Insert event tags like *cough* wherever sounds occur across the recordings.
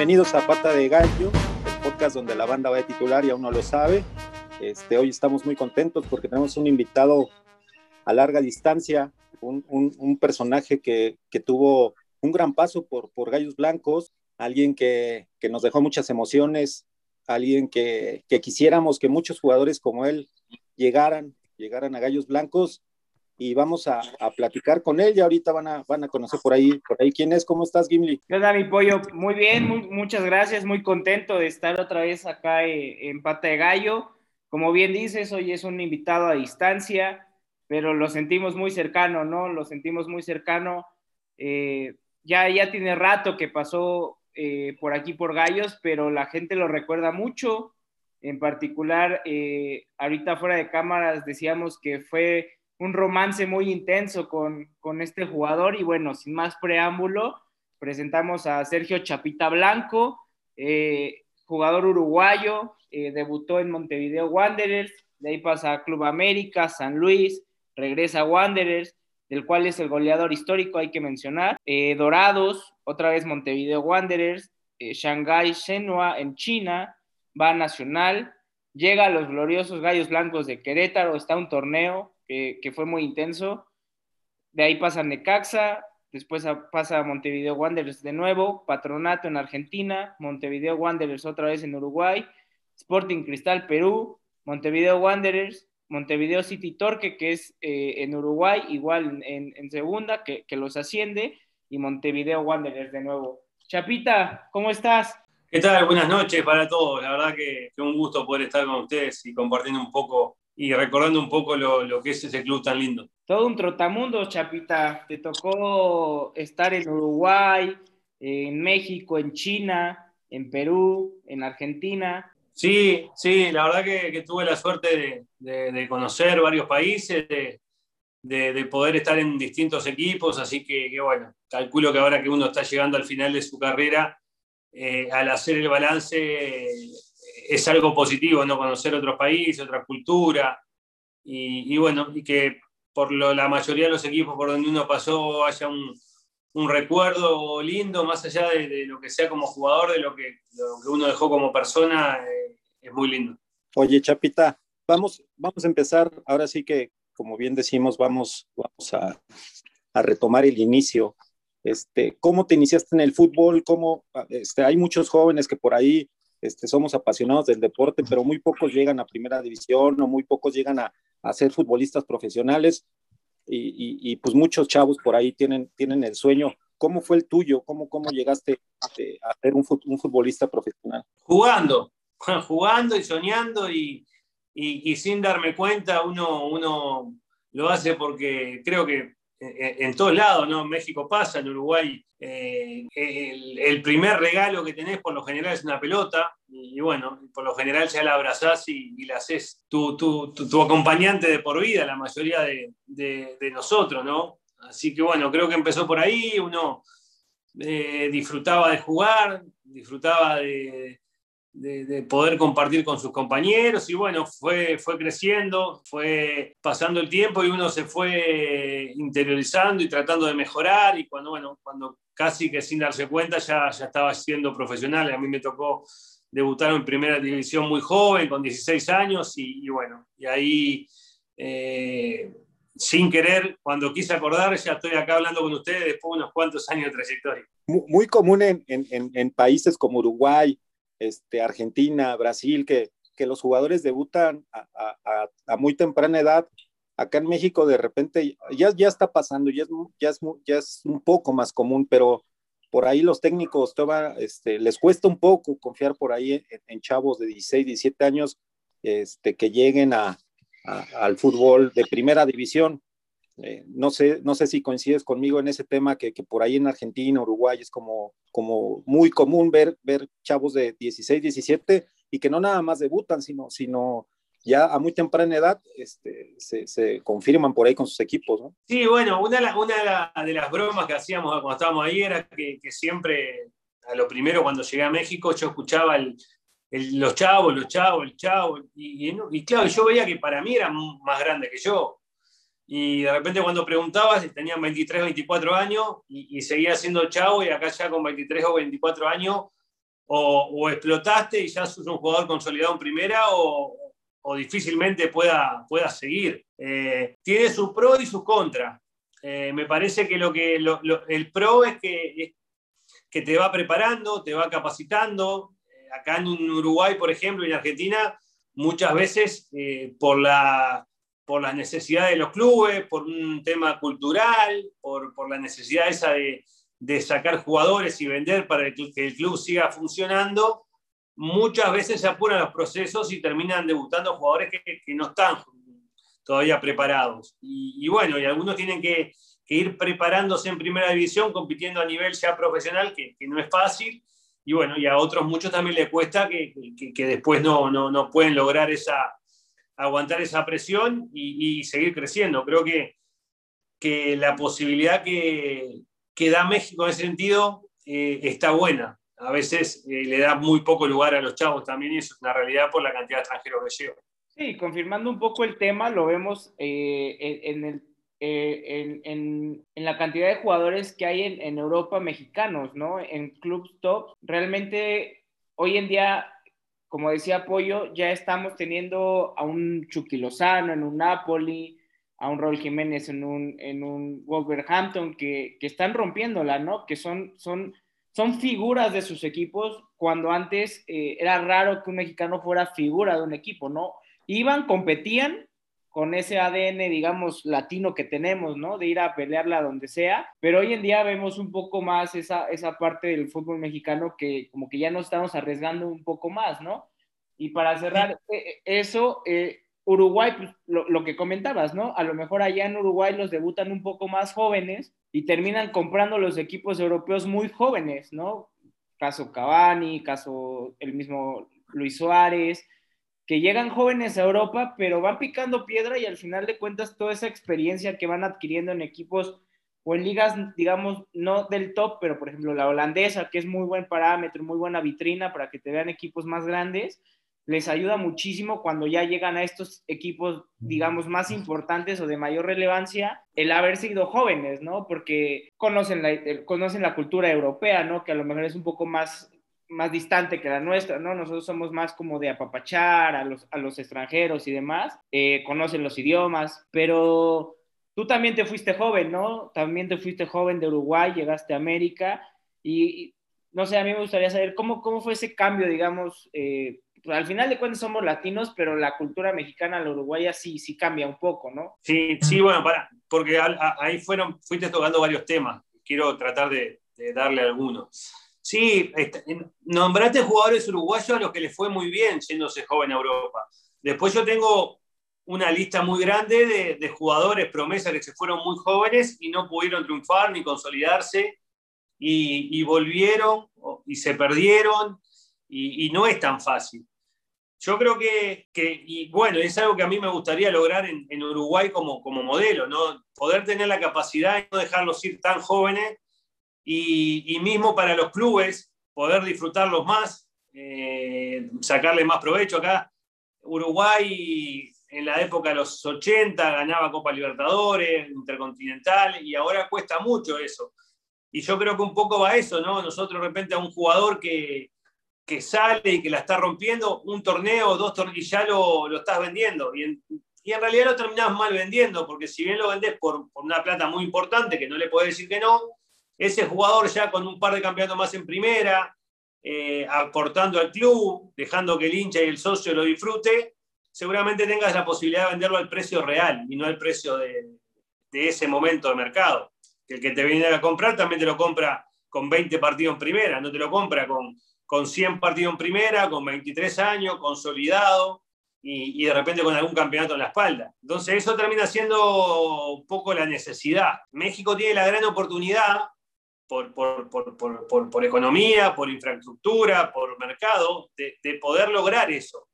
Bienvenidos a Pata de Gallo, el podcast donde la banda va a titular y aún no lo sabe. Este, hoy estamos muy contentos porque tenemos un invitado a larga distancia, un, un, personaje que, que, tuvo un gran paso por, por Gallos Blancos, alguien que, que nos dejó muchas emociones, alguien que, que, quisiéramos que muchos jugadores como él llegaran, llegaran a Gallos Blancos y vamos a, a, platicar con él y ahorita van a, van a conocer por ahí, por ahí quién es, ¿cómo estás, Gimli? ¿Qué onda, mi pollo? Muy bien, muchas gracias, muy contento de estar otra vez acá eh, en Pata de Gallo. Como bien dices, hoy es un invitado a distancia, pero lo sentimos muy cercano, ¿no? Lo sentimos muy cercano. Eh, ya, ya tiene rato que pasó eh, por aquí por Gallos, pero la gente lo recuerda mucho. En particular, ahorita fuera de cámaras decíamos que fue un romance muy intenso con, con este jugador y bueno, sin más preámbulo, presentamos a Sergio Chapita Blanco, eh, jugador uruguayo, eh, debutó en Montevideo Wanderers, de ahí pasa a Club América, San Luis, regresa a Wanderers, del cual es el goleador histórico, hay que mencionar. Eh, Dorados, otra vez Montevideo Wanderers, Shanghai Shenhua en China, va a Nacional, llega a los gloriosos Gallos Blancos de Querétaro, está un torneo, que, fue muy intenso. De ahí pasa Necaxa, después pasa Montevideo Wanderers de nuevo, Patronato en Argentina, Montevideo Wanderers otra vez en Uruguay, Sporting Cristal Perú, Montevideo Wanderers, Montevideo City Torque, que es eh, en Uruguay, igual en, segunda, que, que, los asciende, y Montevideo Wanderers de nuevo. Chapita, ¿cómo estás? ¿Qué tal? Buenas noches para todos. La verdad que, que un gusto poder estar con ustedes y compartiendo un poco y recordando un poco lo, lo, que es ese club tan lindo. Todo un trotamundo, Chapita. Te tocó estar en Uruguay, en México, en China, en Perú, en Argentina. Sí, sí, la verdad que, que tuve la suerte de, de, conocer varios países, de, de, poder estar en distintos equipos, así que, que, bueno, calculo que ahora que uno está llegando al final de su carrera, eh, al hacer el balance es algo positivo, ¿no? Conocer otros países, otra cultura, y, bueno, y que por lo, la mayoría de los equipos por donde uno pasó haya un, un recuerdo lindo, más allá de, lo que sea como jugador, de lo que, lo que uno dejó como persona, eh, es muy lindo. Oye, Chapita, vamos, vamos a empezar, ahora sí que, como bien decimos, vamos, vamos a, a retomar el inicio. Este, ¿Cómo te iniciaste en el fútbol? ¿Cómo, este, hay muchos jóvenes que por ahí este, somos apasionados del deporte, pero muy pocos llegan a primera división o muy pocos llegan a, a ser futbolistas profesionales y, y, pues muchos chavos por ahí tienen, tienen el sueño. ¿Cómo fue el tuyo? ¿Cómo, cómo llegaste este, a ser un, un futbolista profesional? Jugando, *laughs* jugando y soñando y, y, sin darme cuenta, uno, uno lo hace porque creo que en, todos lados, ¿no? México pasa, en Uruguay, eh, el, primer regalo que tenés por lo general es una pelota, y, bueno, por lo general ya la abrazás y, la haces tu, tu, tu, acompañante de por vida, la mayoría de, de, de, nosotros, ¿no? Así que bueno, creo que empezó por ahí, uno eh, disfrutaba de jugar, disfrutaba de, de, poder compartir con sus compañeros y bueno, fue, fue creciendo, fue pasando el tiempo y uno se fue interiorizando y tratando de mejorar y cuando, bueno, cuando casi que sin darse cuenta ya, ya estaba siendo profesional, a mí me tocó debutar en primera división muy joven, con 16 años y, bueno, y ahí... Eh, sin querer, cuando quise acordar, ya estoy acá hablando con ustedes después de unos cuantos años de trayectoria. Muy común en, en, en países como Uruguay, este, Argentina, Brasil, que, que los jugadores debutan a, muy temprana edad. Acá en México de repente ya, ya está pasando, ya es, ya, es, ya es un poco más común, pero por ahí los técnicos este, les cuesta un poco confiar por ahí en, en chavos de 16, 17 años este, que lleguen a, al fútbol de primera división. Eh, no, sé, no sé si coincides conmigo en ese tema que, que, por ahí en Argentina, Uruguay es como, como muy común ver, ver chavos de 16, 17 y que no nada más debutan, sino, sino ya a muy temprana edad este, se, se, confirman por ahí con sus equipos. ¿no? Sí, bueno, una, una de las bromas que hacíamos cuando estábamos ahí era que, que siempre, a lo primero cuando llegué a México, yo escuchaba el, el, los chavos, los chavos, el chavo, y, y, y claro, yo veía que para mí eran más grandes que yo y de repente cuando preguntabas, tenían 23, 24 años y, y seguía siendo chavo y acá ya con 23 o 24 años o, explotaste y ya sos un jugador consolidado en primera o, difícilmente pueda, pueda seguir. Eh, tiene su pro y su contra. Eh, me parece que, lo que el pro es que, que te va preparando, te va capacitando. Eh, acá en Uruguay, por ejemplo, y en Argentina, muchas veces por, la, por las necesidades de los clubes, por un tema cultural, por, por la necesidad esa de, de sacar jugadores y vender para que el club siga funcionando, muchas veces se apuran los procesos y terminan debutando jugadores que, no están todavía preparados. Y, bueno, y algunos tienen que, ir preparándose en primera división, compitiendo a nivel ya profesional, que, no es fácil. Y bueno, y a otros muchos también les cuesta que, después no, no, pueden lograr esa, aguantar esa presión y, seguir creciendo. Creo que, que la posibilidad que, que da México en ese sentido eh, está buena. A veces eh, le da muy poco lugar a los chavos también y eso es una realidad por la cantidad de extranjeros que llevan. Sí, confirmando un poco el tema, lo vemos eh, en, el, en, en, la cantidad de jugadores que hay en, Europa mexicanos, ¿no? En clubs top. Realmente, hoy en día, como decía Pollo, ya estamos teniendo a un Chucky Lozano en un Napoli, a un Raúl Jiménez en un, en un Wolverhampton que, que están rompiéndola, ¿no? Que son, son, son figuras de sus equipos cuando antes eh, era raro que un mexicano fuera figura de un equipo, ¿no? Iban, competían con ese ADN, digamos, latino que tenemos, ¿no? De ir a pelearla donde sea, pero hoy en día vemos un poco más esa, esa parte del fútbol mexicano que como que ya nos estamos arriesgando un poco más, ¿no? Y para cerrar eh, eso, eh, Uruguay, pues, lo, que comentabas, ¿no? A lo mejor allá en Uruguay los debutan un poco más jóvenes y terminan comprando los equipos europeos muy jóvenes, ¿no? Caso Cavani, caso el mismo Luis Suárez, que llegan jóvenes a Europa, pero van picando piedra y al final de cuentas toda esa experiencia que van adquiriendo en equipos o en ligas, digamos, no del top, pero por ejemplo la holandesa, que es muy buen parámetro, muy buena vitrina para que te vean equipos más grandes, les ayuda muchísimo cuando ya llegan a estos equipos, digamos, más importantes o de mayor relevancia, el haber sido jóvenes, ¿no? Porque conocen la, conocen la cultura europea, ¿no? Que a lo mejor es un poco más, más distante que la nuestra, ¿no? Nosotros somos más como de apapachar a los, a los extranjeros y demás, eh, conocen los idiomas, pero tú también te fuiste joven, ¿no? También te fuiste joven de Uruguay, llegaste a América y, no sé, a mí me gustaría saber cómo, cómo fue ese cambio, digamos, eh, al final de cuentas somos latinos, pero la cultura mexicana, la uruguaya sí, sí cambia un poco, ¿no? Sí, sí, bueno, para, porque ahí fueron, fuiste tocando varios temas. Quiero tratar de, darle algunos. Sí, este, nombraste jugadores uruguayos a los que les fue muy bien siéndose joven a Europa. Después yo tengo una lista muy grande de, jugadores promesas que se fueron muy jóvenes y no pudieron triunfar ni consolidarse y, volvieron y se perdieron y, y, no es tan fácil. Yo creo que, y bueno, es algo que a mí me gustaría lograr en, Uruguay como, como modelo, ¿no? Poder tener la capacidad de no dejarlos ir tan jóvenes y, mismo para los clubes, poder disfrutarlos más, eh, sacarle más provecho. Acá Uruguay en la época de los 80 ganaba Copa Libertadores, Intercontinental, y ahora cuesta mucho eso. Y yo creo que un poco va eso, ¿no? Nosotros de repente a un jugador que, que sale y que la está rompiendo, un torneo, dos torneos, y ya lo, lo estás vendiendo. Y en, y en, realidad lo terminás mal vendiendo, porque si bien lo vendés por, por, una plata muy importante, que no le puedes decir que no, ese jugador ya con un par de campeonatos más en primera, eh, aportando al club, dejando que el hincha y el socio lo disfrute, seguramente tengas la posibilidad de venderlo al precio real y no al precio de, ese momento de mercado. Que el que te viene a comprar también te lo compra con 20 partidos en primera, no te lo compra con con 100 partidos en primera, con 23 años, consolidado y, de repente con algún campeonato en la espalda. Entonces eso termina siendo un poco la necesidad. México tiene la gran oportunidad por, por, economía, por infraestructura, por mercado, de, poder lograr eso.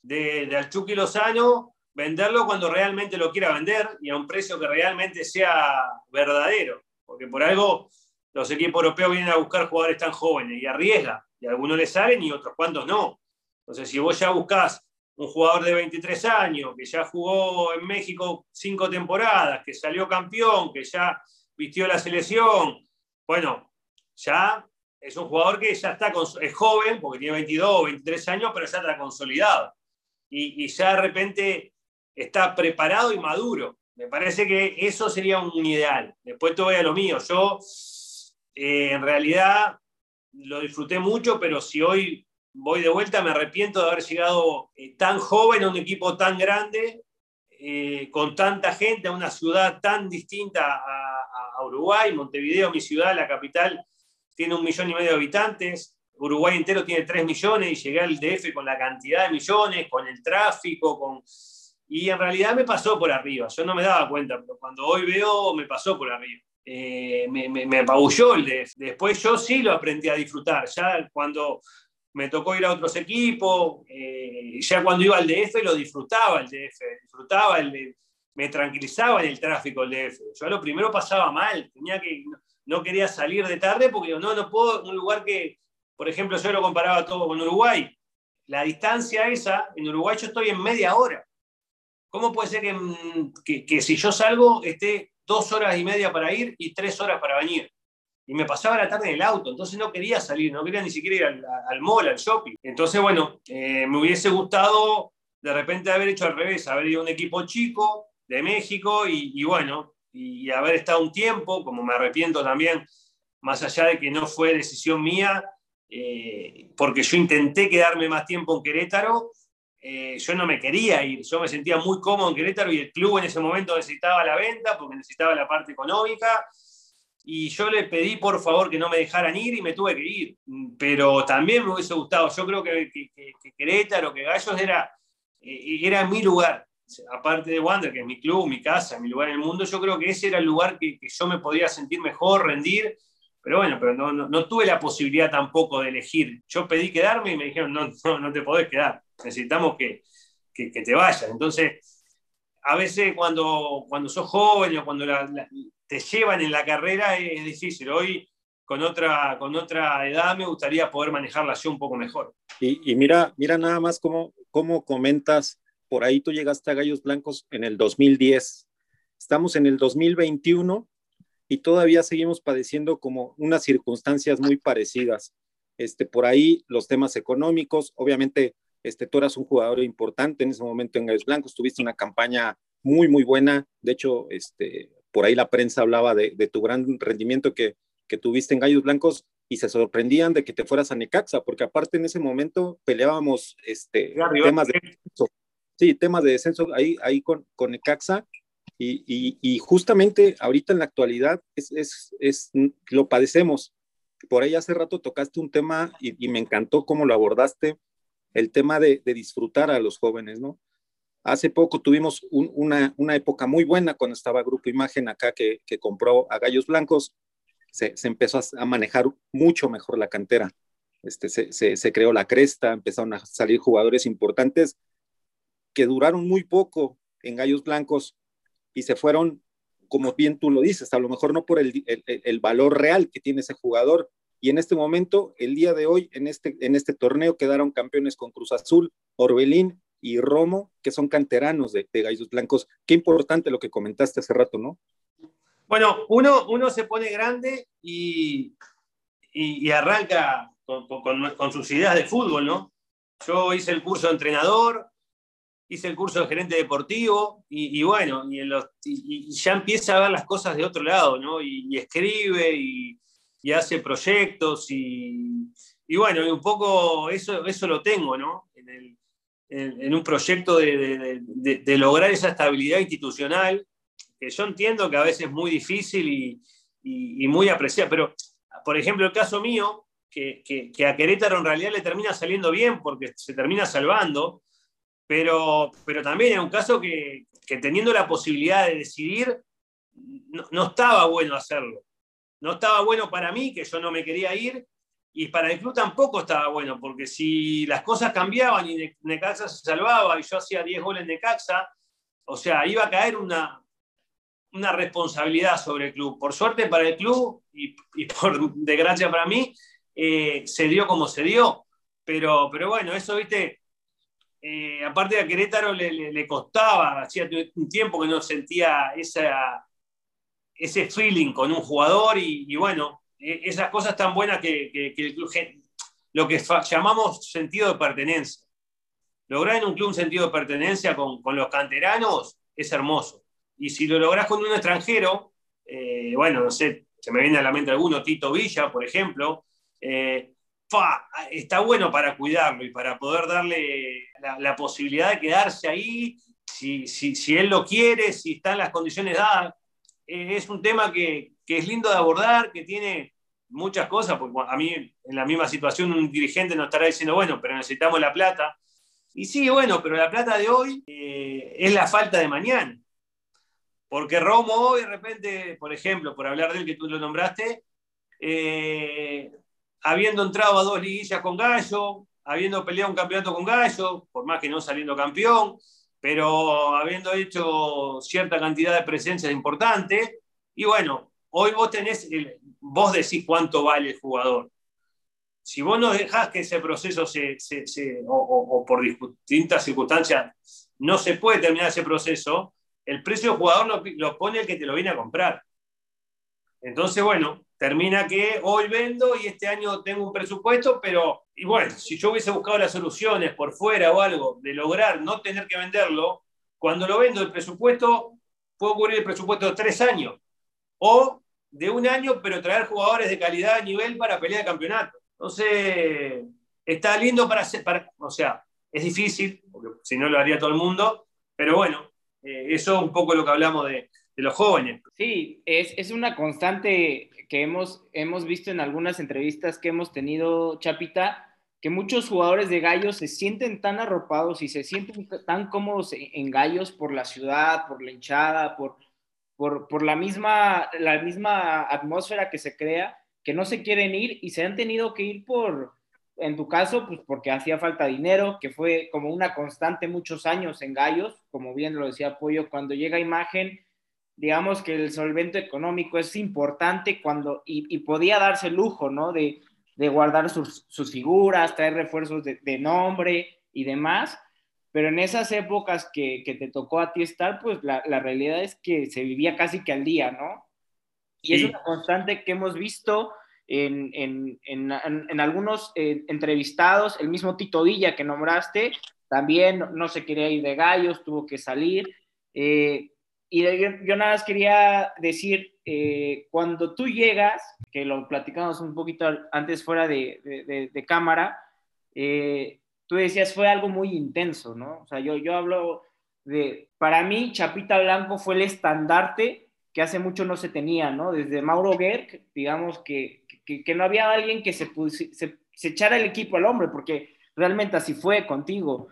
De, de al Chucky Lozano venderlo cuando realmente lo quiera vender y a un precio que realmente sea verdadero. Porque por algo los equipos europeos vienen a buscar jugadores tan jóvenes y arriesgan y algunos le salen y otros cuantos no. Entonces, si vos ya buscás un jugador de 23 años, que ya jugó en México cinco temporadas, que salió campeón, que ya vistió la selección, bueno, ya es un jugador que ya está, es joven, porque tiene 22 23 años, pero ya está consolidado. Y, ya de repente está preparado y maduro. Me parece que eso sería un ideal. Después te voy a lo mío. Yo, eh, en realidad, lo disfruté mucho, pero si hoy voy de vuelta, me arrepiento de haber llegado eh, tan joven a un equipo tan grande, eh, con tanta gente, a una ciudad tan distinta a, Uruguay. Montevideo, mi ciudad, la capital, tiene un millón y medio de habitantes. Uruguay entero tiene tres millones y llegué al DF con la cantidad de millones, con el tráfico, con... Y en realidad me pasó por arriba. Yo no me daba cuenta, pero cuando hoy veo, me pasó por arriba. Eh, me, me, me, apabulló el DF. Después yo sí lo aprendí a disfrutar. Ya cuando me tocó ir a otros equipos, eh, ya cuando iba al DF lo disfrutaba el DF, disfrutaba el me tranquilizaba en el tráfico el DF. Yo lo primero pasaba mal, tenía que, no quería salir de tarde porque no, no puedo, un lugar que, por ejemplo, yo lo comparaba todo con Uruguay. La distancia esa, en Uruguay yo estoy en media hora. ¿Cómo puede ser que, mm, que, que si yo salgo esté dos horas y media para ir y tres horas para venir? y me pasaba la tarde en el auto, entonces no quería salir, no quería ni siquiera ir al, al mall, al shopping. Entonces, bueno, eh, me hubiese gustado de repente haber hecho al revés, haber ido a un equipo chico de México y, bueno, y, haber estado un tiempo, como me arrepiento también, más allá de que no fue decisión mía, eh, porque yo intenté quedarme más tiempo en Querétaro, eh, yo no me quería ir, yo me sentía muy cómodo en Querétaro y el club en ese momento necesitaba la venta porque necesitaba la parte económica y yo le pedí por favor que no me dejaran ir y me tuve que ir. Pero también me hubiese gustado. Yo creo que, que, Querétaro, que Gallos era, eh, era mi lugar. Aparte de Wander, que es mi club, mi casa, mi lugar en el mundo, yo creo que ese era el lugar que, yo me podía sentir mejor, rendir. Pero bueno, pero no, tuve la posibilidad tampoco de elegir. Yo pedí quedarme y me dijeron, no, no, te podés quedar. Necesitamos que, que, te vayas. Entonces, a veces cuando, cuando sos joven o cuando te llevan en la carrera es difícil. Hoy, con otra, con otra edad, me gustaría poder manejarla yo un poco mejor. Y, mira, mira nada más cómo, cómo comentas, por ahí tú llegaste a Gallos Blancos en el 2010. Estamos en el 2021 y todavía seguimos padeciendo como unas circunstancias muy parecidas. Este, por ahí los temas económicos, obviamente, este, tú eras un jugador importante en ese momento en Gallos Blancos, tuviste una campaña muy, muy buena. De hecho, este, por ahí la prensa hablaba de, tu gran rendimiento que, tuviste en Gallos Blancos y se sorprendían de que te fueras a Necaxa, porque aparte en ese momento peleábamos este, temas de. Sí, temas de descenso ahí, ahí con, con Necaxa. Y, justamente ahorita en la actualidad es, es, lo padecemos. Por ahí hace rato tocaste un tema y, me encantó cómo lo abordaste, el tema de, de disfrutar a los jóvenes, ¿no? Hace poco tuvimos una, época muy buena cuando estaba Grupo Imagen acá que, compró a Gallos Blancos. Se, empezó a, manejar mucho mejor la cantera. Este, se, creó la cresta, empezaron a salir jugadores importantes que duraron muy poco en Gallos Blancos y se fueron, como bien tú lo dices, a lo mejor no por el, el, valor real que tiene ese jugador. Y en este momento, el día de hoy, en este, en este torneo, quedaron campeones con Cruz Azul, Orbelín y Romo, que son canteranos de, Gallos Blancos. Qué importante lo que comentaste hace rato, ¿no? Bueno, uno, uno se pone grande y, y, arranca con, con, sus ideas de fútbol, ¿no? Yo hice el curso de entrenador, hice el curso de gerente deportivo y, bueno, y, los, ya empieza a ver las cosas de otro lado, ¿no? Y, escribe y, hace proyectos y, bueno, un poco eso, eso lo tengo, ¿no? En el, en, un proyecto de, lograr esa estabilidad institucional, que yo entiendo que a veces es muy difícil y, muy apreciada, pero por ejemplo el caso mío, que, a Querétaro en realidad le termina saliendo bien porque se termina salvando, pero, pero también es un caso que, teniendo la posibilidad de decidir, no, no estaba bueno hacerlo. No estaba bueno para mí, que yo no me quería ir, y para el club tampoco estaba bueno, porque si las cosas cambiaban y Necaxa se salvaba y yo hacía 10 goles en Necaxa, o sea, iba a caer una, una responsabilidad sobre el club. Por suerte para el club y, por desgracia para mí, eh, se dio como se dio. Pero, pero bueno, eso, viste, eh, aparte a Querétaro le, costaba, hacía un tiempo que no sentía esa, ese feeling con un jugador y bueno, e, esas cosas tan buenas que, lo que llamamos sentido de pertenencia. Lograr en un club un sentido de pertenencia con, los canteranos es hermoso. Y si lo logras con un extranjero, eh, bueno, no sé, se me viene a la mente alguno, Tito Villa, por ejemplo, eh, está bueno para cuidarlo y para poder darle la, posibilidad de quedarse ahí, si, si, él lo quiere, si están las condiciones dadas. Eh, es un tema que, que, es lindo de abordar, que tiene muchas cosas, porque a mí en la misma situación un dirigente nos estará diciendo, bueno, pero necesitamos la plata. Y sí, bueno, pero la plata de hoy eh, es la falta de mañana. Porque Romo hoy, de repente, por ejemplo, por hablar de él que tú lo nombraste, eh, habiendo entrado a dos liguillas con Gallo, habiendo peleado un campeonato con Gallo, por más que no saliendo campeón, pero habiendo hecho cierta cantidad de presencias importantes. Y bueno, hoy vos tenés, vos decís cuánto vale el jugador. Si vos no dejás que ese proceso se, o, por distintas circunstancias no se puede terminar ese proceso, el precio del jugador lo, lo pone el que te lo viene a comprar. Entonces, bueno, termina que hoy vendo y este año tengo un presupuesto, pero y bueno, si yo hubiese buscado las soluciones por fuera o algo de lograr no tener que venderlo, cuando lo vendo el presupuesto, puedo cubrir el presupuesto de tres años o de un año, pero traer jugadores de calidad a nivel para pelear el campeonato. Entonces, está lindo para hacer, para, o sea, es difícil, porque si no lo haría todo el mundo, pero bueno, eh, eso es un poco lo que hablamos de, de los jóvenes. Sí, es, es, una constante que hemos, hemos visto en algunas entrevistas que hemos tenido, Chapita, que muchos jugadores de gallos se sienten tan arropados y se sienten tan cómodos en, gallos por la ciudad, por la hinchada, por, por, por, la, misma, la misma atmósfera que se crea, que no se quieren ir y se han tenido que ir por, en tu caso, pues porque hacía falta dinero, que fue como una constante muchos años en gallos, como bien lo decía Pollo, cuando llega imagen digamos que el solvento económico es importante cuando, y, podía darse el lujo, ¿no? De, guardar sus, figuras, traer refuerzos de, nombre y demás, pero en esas épocas que, te tocó a ti estar, pues la, realidad es que se vivía casi que al día, ¿no? Y es una constante que hemos visto en, en, algunos eh, entrevistados, el mismo Tito Villa que nombraste, también no se quería ir de gallos, tuvo que salir. Eh, y yo, nada más quería decir, eh, cuando tú llegas, que lo platicamos un poquito antes fuera de, cámara, eh, tú decías fue algo muy intenso, ¿no? O sea, yo, yo hablo de, para mí, Chapita Blanco fue el estandarte que hace mucho no se tenía, ¿no? Desde Mauro Gerg, digamos que, que, que no había alguien que se, se, se echara el equipo al hombre, porque realmente así fue contigo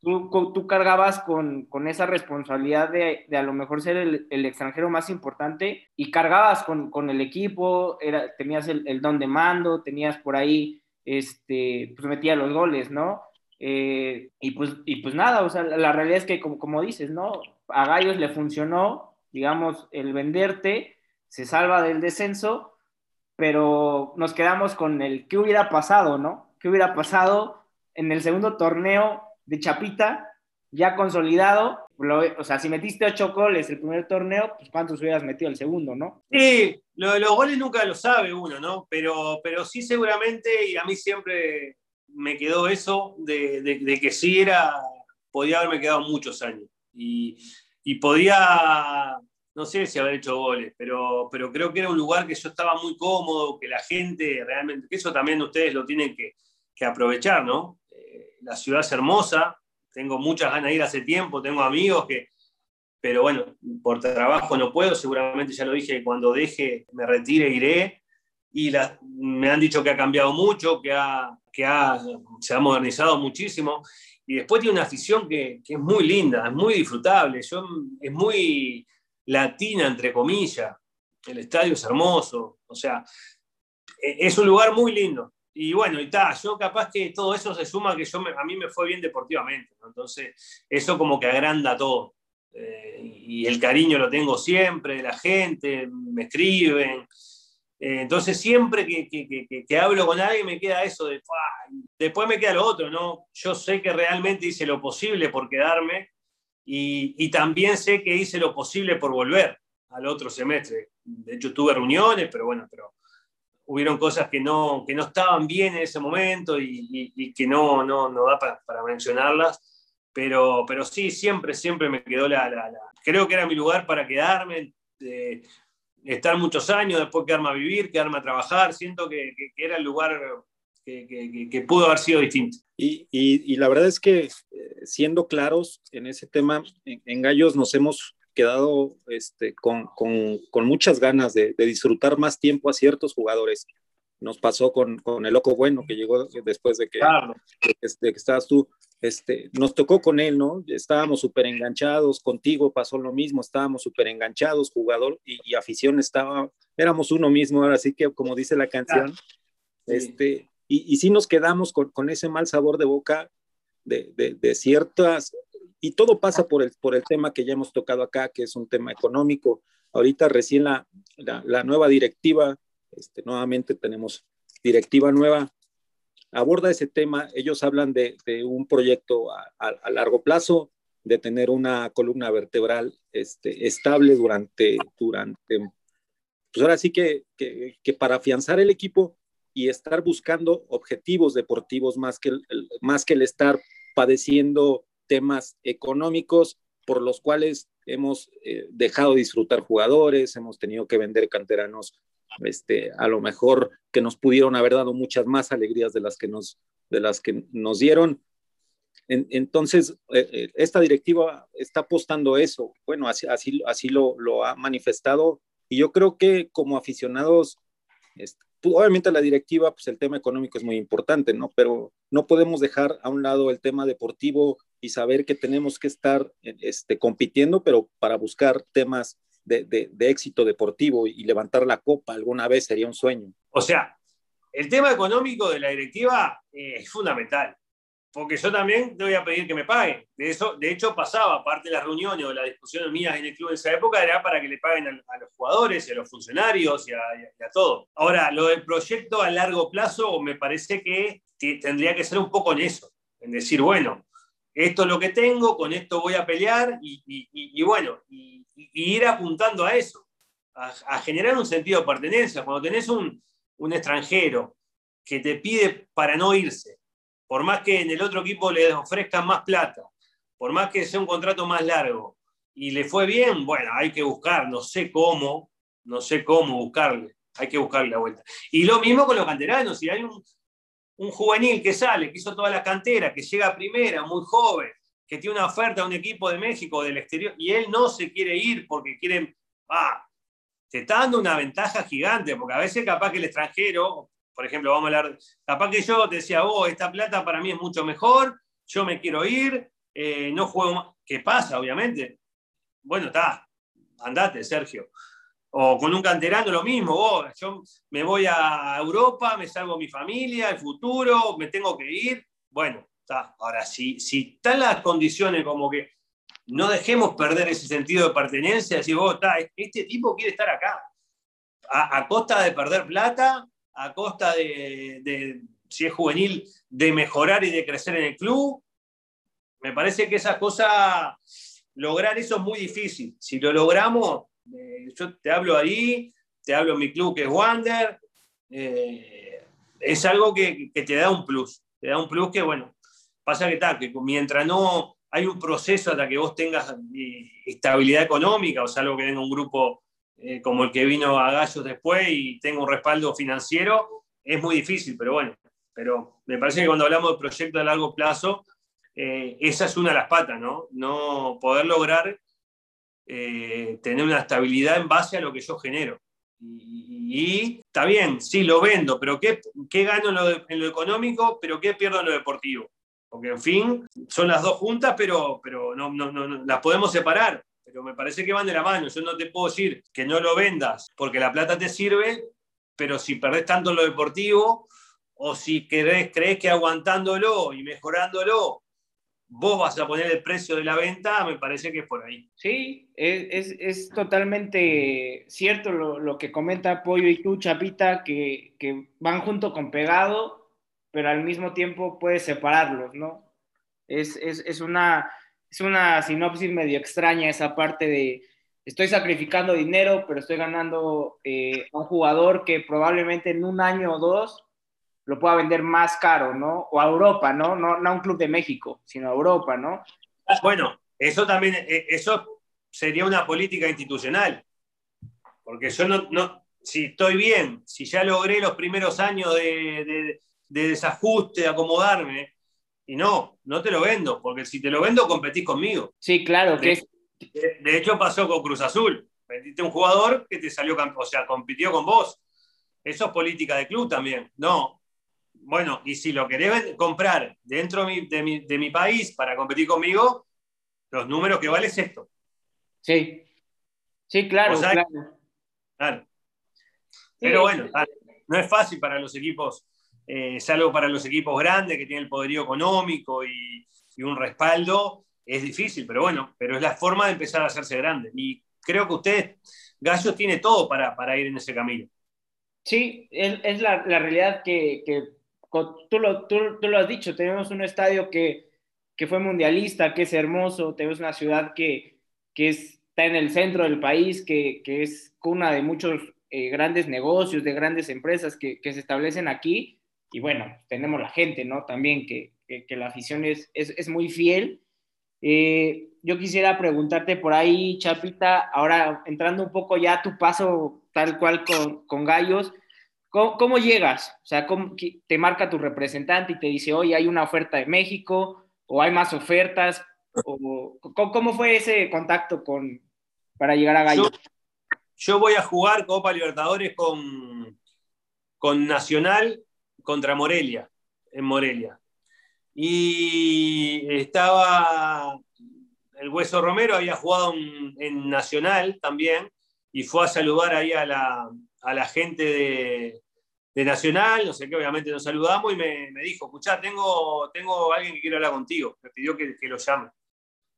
tú, tú cargabas con, con, esa responsabilidad de, de, a lo mejor ser el, el extranjero más importante y cargabas con, con el equipo, era, tenías el, el, don de mando, tenías por ahí, este, pues metía los goles, ¿no? Eh, y, pues, y pues nada, o sea, la realidad es que como, como dices, ¿no? A Gallos le funcionó, digamos, el venderte, se salva del descenso, pero nos quedamos con el qué hubiera pasado, ¿no? ¿Qué hubiera pasado en el segundo torneo de Chapita, ya consolidado. o sea, si metiste ocho goles el primer torneo, pues cuántos hubieras metido el segundo, ¿no? Sí, lo los goles nunca lo sabe uno, ¿no? Pero, pero sí seguramente, y a mí siempre me quedó eso de, que sí era, podía haberme quedado muchos años. Y, y, podía, no sé si haber hecho goles, pero, pero creo que era un lugar que yo estaba muy cómodo, que la gente realmente, que eso también ustedes lo tienen que, que aprovechar, ¿no? La ciudad es hermosa, tengo muchas ganas de ir hace tiempo, tengo amigos que, pero bueno, por trabajo no puedo, seguramente ya lo dije, cuando deje, me retire, iré. Y me han dicho que ha cambiado mucho, que, ha, que ha, se ha modernizado muchísimo. Y después tiene una afición que, que es muy linda, es muy disfrutable, es muy latina, entre comillas. El estadio es hermoso, o sea, e, es un lugar muy lindo y bueno, y está, yo capaz que todo eso se suma que yo a mí me fue bien deportivamente, entonces eso como que agranda todo. Eh, y el cariño lo tengo siempre la gente, me escriben. Eh, entonces siempre que, que, que, hablo con alguien me queda eso de, después me queda lo otro, ¿no? Yo sé que realmente hice lo posible por quedarme y, y también sé que hice lo posible por volver al otro semestre. De hecho tuve reuniones, pero bueno, pero hubieron cosas que no, que no estaban bien en ese momento y, que no, no, no da para, mencionarlas, pero, pero sí, siempre, siempre me quedó la, la, Creo que era mi lugar para quedarme, estar muchos años, después quedarme a vivir, quedarme a trabajar, siento que, que era el lugar que, pudo haber sido distinto. Y, y, la verdad es que, eh, siendo claros en ese tema, en, Gallos nos hemos quedado este, con, con, con muchas ganas de, de, disfrutar más tiempo a ciertos jugadores. Nos pasó con, con el Loco Bueno, que llegó después de que, de, que estabas tú. Este, nos tocó con él, ¿no? Estábamos súper enganchados, contigo pasó lo mismo, estábamos súper enganchados, jugador y, y, afición estaba, éramos uno mismo, así que como dice la canción, este, y, y sí nos quedamos con, con, ese mal sabor de boca de, de, de, ciertas, y todo pasa por el, por el tema que ya hemos tocado acá, que es un tema económico. Ahorita recién la, la, nueva directiva, este, nuevamente tenemos directiva nueva, aborda ese tema. Ellos hablan de, de un proyecto a, largo plazo, de tener una columna vertebral este, estable durante, durante, pues ahora sí que, que, para afianzar el equipo y estar buscando objetivos deportivos más que más que el estar padeciendo temas económicos por los cuales hemos eh, dejado de disfrutar jugadores, hemos tenido que vender canteranos, este, a lo mejor que nos pudieron haber dado muchas más alegrías de las que nos, de las que nos dieron. En, entonces, eh, eh esta directiva está apostando eso. Bueno, así, así, así lo, lo, ha manifestado y yo creo que como aficionados este, pues, obviamente la directiva, pues el tema económico es muy importante, ¿no? Pero no podemos dejar a un lado el tema deportivo y saber que tenemos que estar este, compitiendo, pero para buscar temas de, de, de éxito deportivo y levantar la copa alguna vez sería un sueño. O sea, el tema económico de la directiva eh, es fundamental porque yo también te voy a pedir que me paguen. De, eso, de hecho, pasaba, parte de las reuniones o las discusiones mías en el club en esa época, era para que le paguen a, a los jugadores y a los funcionarios y a, y a, todo. Ahora, lo del proyecto a largo plazo me parece que tendría que ser un poco en eso, en decir, bueno, esto es lo que tengo, con esto voy a pelear y, y bueno, y, ir apuntando a eso, a, a, generar un sentido de pertenencia. Cuando tenés un, un extranjero que te pide para no irse, por más que en el otro equipo le ofrezcan más plata, por más que sea un contrato más largo, y le fue bien, bueno, hay que buscar, no sé cómo, no sé cómo buscarle, hay que buscarle la vuelta. Y lo mismo con los canteranos, si hay un, juvenil que sale, que hizo todas las canteras, que llega primera, muy joven, que tiene una oferta a un equipo de México, del exterior, y él no se quiere ir porque quiere, ah, te está dando una ventaja gigante, porque a veces capaz que el extranjero, por ejemplo, vamos a hablar, capaz que yo decía, oh, esta plata para mí es mucho mejor, yo me quiero ir, eh, no juego más. ¿Qué pasa, obviamente? Bueno, está, andate, Sergio. O con un canterano lo mismo, oh, yo me voy a Europa, me salgo mi familia, el futuro, me tengo que ir. Bueno, está. Ahora, si, si están las condiciones como que no dejemos perder ese sentido de pertenencia, decir, vos, está, este tipo quiere estar acá. A, a costa de perder plata, a costa de, si es juvenil, de mejorar y de crecer en el club. Me parece que esa cosa, lograr eso es muy difícil. Si lo logramos, eh, yo te hablo ahí, te hablo en mi club que es Wander, eh, es algo que, te da un plus. Te da un plus que, bueno, pasa que tal, que mientras no hay un proceso hasta que vos tengas eh, estabilidad económica, o sea, algo que venga un grupo eh, como el que vino a Gallos después y tengo un respaldo financiero, es muy difícil, pero bueno, pero me parece que cuando hablamos de proyectos a largo plazo, eh, esa es una de las patas, ¿no? No poder lograr eh, tener una estabilidad en base a lo que yo genero. Y, y está bien, sí, lo vendo, pero ¿qué, qué gano en lo, de, en lo, económico, pero qué pierdo en lo deportivo? Porque, en fin, son las dos juntas, pero, pero no, no, no, las podemos separar pero me parece que van de la mano. Yo no te puedo decir que no lo vendas porque la plata te sirve, pero si perdés tanto lo deportivo o si crees, que aguantándolo y mejorándolo vos vas a poner el precio de la venta, me parece que es por ahí. Sí, es, es totalmente cierto lo, lo, que comenta Pollo y tú, Chapita, que, que, van junto con pegado, pero al mismo tiempo puedes separarlos, ¿no? Es, es una es una sinopsis medio extraña esa parte de, estoy sacrificando dinero, pero estoy ganando eh, un jugador que probablemente en un año o dos lo pueda vender más caro, ¿no? O a Europa, ¿no? No, a un club de México, sino a Europa, ¿no? Bueno, eso también, eh, eso sería una política institucional, porque yo no, no si estoy bien, si ya logré los primeros años de, de desajuste, de acomodarme, y no, no te lo vendo, porque si te lo vendo, competís conmigo. Sí, claro, que de, de hecho pasó con Cruz Azul. Vendiste un jugador que te salió, o sea, compitió con vos. Eso es política de club también. No, bueno, y si lo querés comprar dentro de mi, país para competir conmigo, los números que vale es esto. Sí, sí, claro, claro. Pero bueno, no es fácil para los equipos, eh, salvo para los equipos grandes que tienen el poderío económico y, un respaldo, es difícil, pero bueno, pero es la forma de empezar a hacerse grande. Y creo que usted, Gallo, tiene todo para, para ir en ese camino. Sí, es, la, realidad que, tú lo, tú, lo has dicho, tenemos un estadio que, que, fue mundialista, que es hermoso, tenemos una ciudad que, que está en el centro del país, que, que es cuna de muchos eh, grandes negocios, de grandes empresas que, se establecen aquí. Y bueno, tenemos la gente, ¿no? También que, la afición es, es, es muy fiel. Eh, yo quisiera preguntarte por ahí, Chapita, ahora entrando un poco ya tu paso tal cual con, con Gallos, ¿Cómo, llegas? O sea, ¿cómo, te marca tu representante y te dice, oye, hay una oferta de México o hay más ofertas? O, ¿cómo, fue ese contacto con, para llegar a Gallo? Yo, voy a jugar Copa Libertadores con, con Nacional contra Morelia, en Morelia. Y estaba el Hueso Romero, había jugado en Nacional también, y fue a saludar ahí a la, a la gente de, Nacional, no sé qué, obviamente nos saludamos y me, dijo, escuchá, tengo, tengo alguien que quiere hablar contigo, me pidió que, lo llame.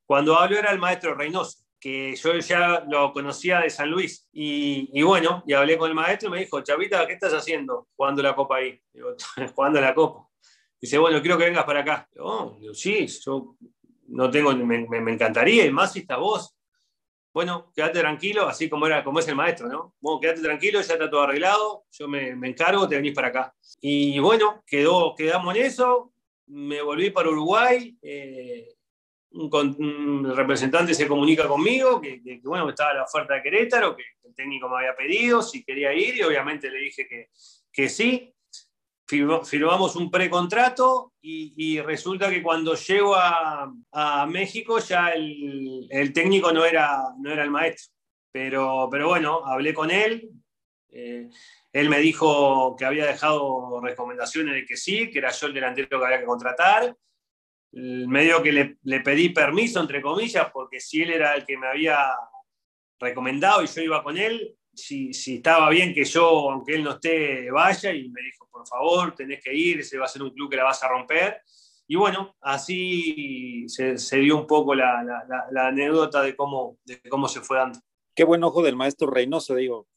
Cuando habló era el maestro Reynoso, que yo ya lo conocía de San Luis. Y, bueno, y hablé con el maestro y me dijo, Chavita, ¿qué estás haciendo jugando la copa ahí? Digo, *laughs* jugando la copa. Dice, bueno, quiero que vengas para acá. Digo, sí, yo no tengo, me, me, encantaría, y más si estás vos bueno, quédate tranquilo, así como, era, como es el maestro, ¿no? Bueno, quédate tranquilo, ya está todo arreglado, yo me, encargo, te venís para acá. Y bueno, quedó, quedamos en eso, me volví para Uruguay, eh, un, representante se comunica conmigo, que, bueno, estaba la oferta de Querétaro, que el técnico me había pedido si quería ir, y obviamente le dije que, que sí firmamos un precontrato y, y resulta que cuando llego a, a México ya el, el, técnico no era, no era el maestro. Pero, pero bueno, hablé con él. Eh, él me dijo que había dejado recomendaciones de que sí, que era yo el delantero que había que contratar. Medio que le, pedí permiso, entre comillas, porque si él era el que me había recomendado y yo iba con él, si, estaba bien que yo, aunque él no esté, vaya, y me dijo, por favor, tenés que ir, ese va a ser un club que la vas a romper. Y bueno, así se, se dio un poco la, anécdota de cómo, se fue dando. Qué buen ojo del maestro Reynoso, digo,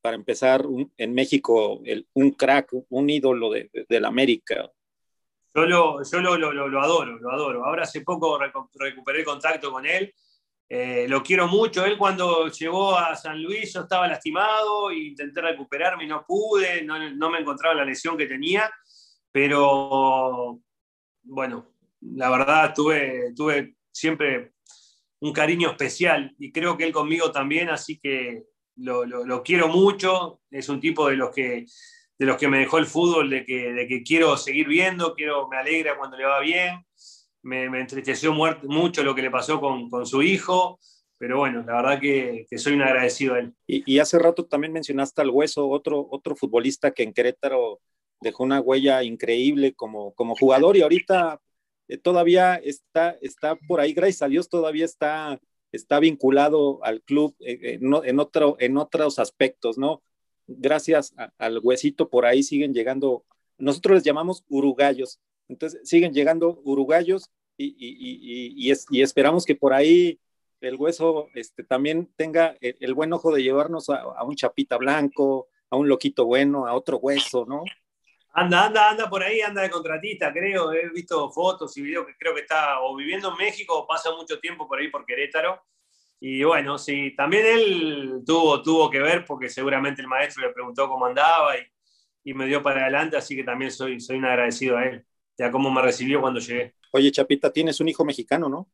para empezar, en México, un crack, un ídolo de, la América. Yo, lo, yo lo, lo, lo, adoro, lo adoro. Ahora hace poco recuperé contacto con él eh, lo quiero mucho. Él cuando llegó a San Luis yo estaba lastimado e intenté recuperarme y no pude, no, me encontraba la lesión que tenía, pero bueno, la verdad tuve, tuve siempre un cariño especial y creo que él conmigo también, así que lo, quiero mucho. Es un tipo de los que de los que me dejó el fútbol, de que, de que quiero seguir viendo, quiero, me alegra cuando le va bien me, entristeció mucho lo que le pasó con, con, su hijo, pero bueno, la verdad que, que soy un agradecido a él. Y, hace rato también mencionaste al Hueso, otro, otro futbolista que en Querétaro dejó una huella increíble como, como jugador y ahorita eh, todavía está, está por ahí, gracias a Dios, todavía está, está vinculado al club eh, en, en, otro, en otros aspectos, ¿no? Gracias al Huesito por ahí siguen llegando, nosotros les llamamos uruguayos, entonces siguen llegando uruguayos y, esperamos que por ahí el hueso este, también tenga el, buen ojo de llevarnos a, un chapita blanco, a un loquito bueno, a otro hueso, ¿no? Anda, anda, anda por ahí, anda de contratista, creo. He visto fotos y videos que creo que está o viviendo en México o pasa mucho tiempo por ahí por Querétaro. Y bueno, sí, también él tuvo, tuvo que ver porque seguramente el maestro le preguntó cómo andaba y, y me dio para adelante, así que también soy, soy un agradecido a él, ya cómo me recibió cuando llegué. Oye, Chapita, tienes un hijo mexicano, ¿no?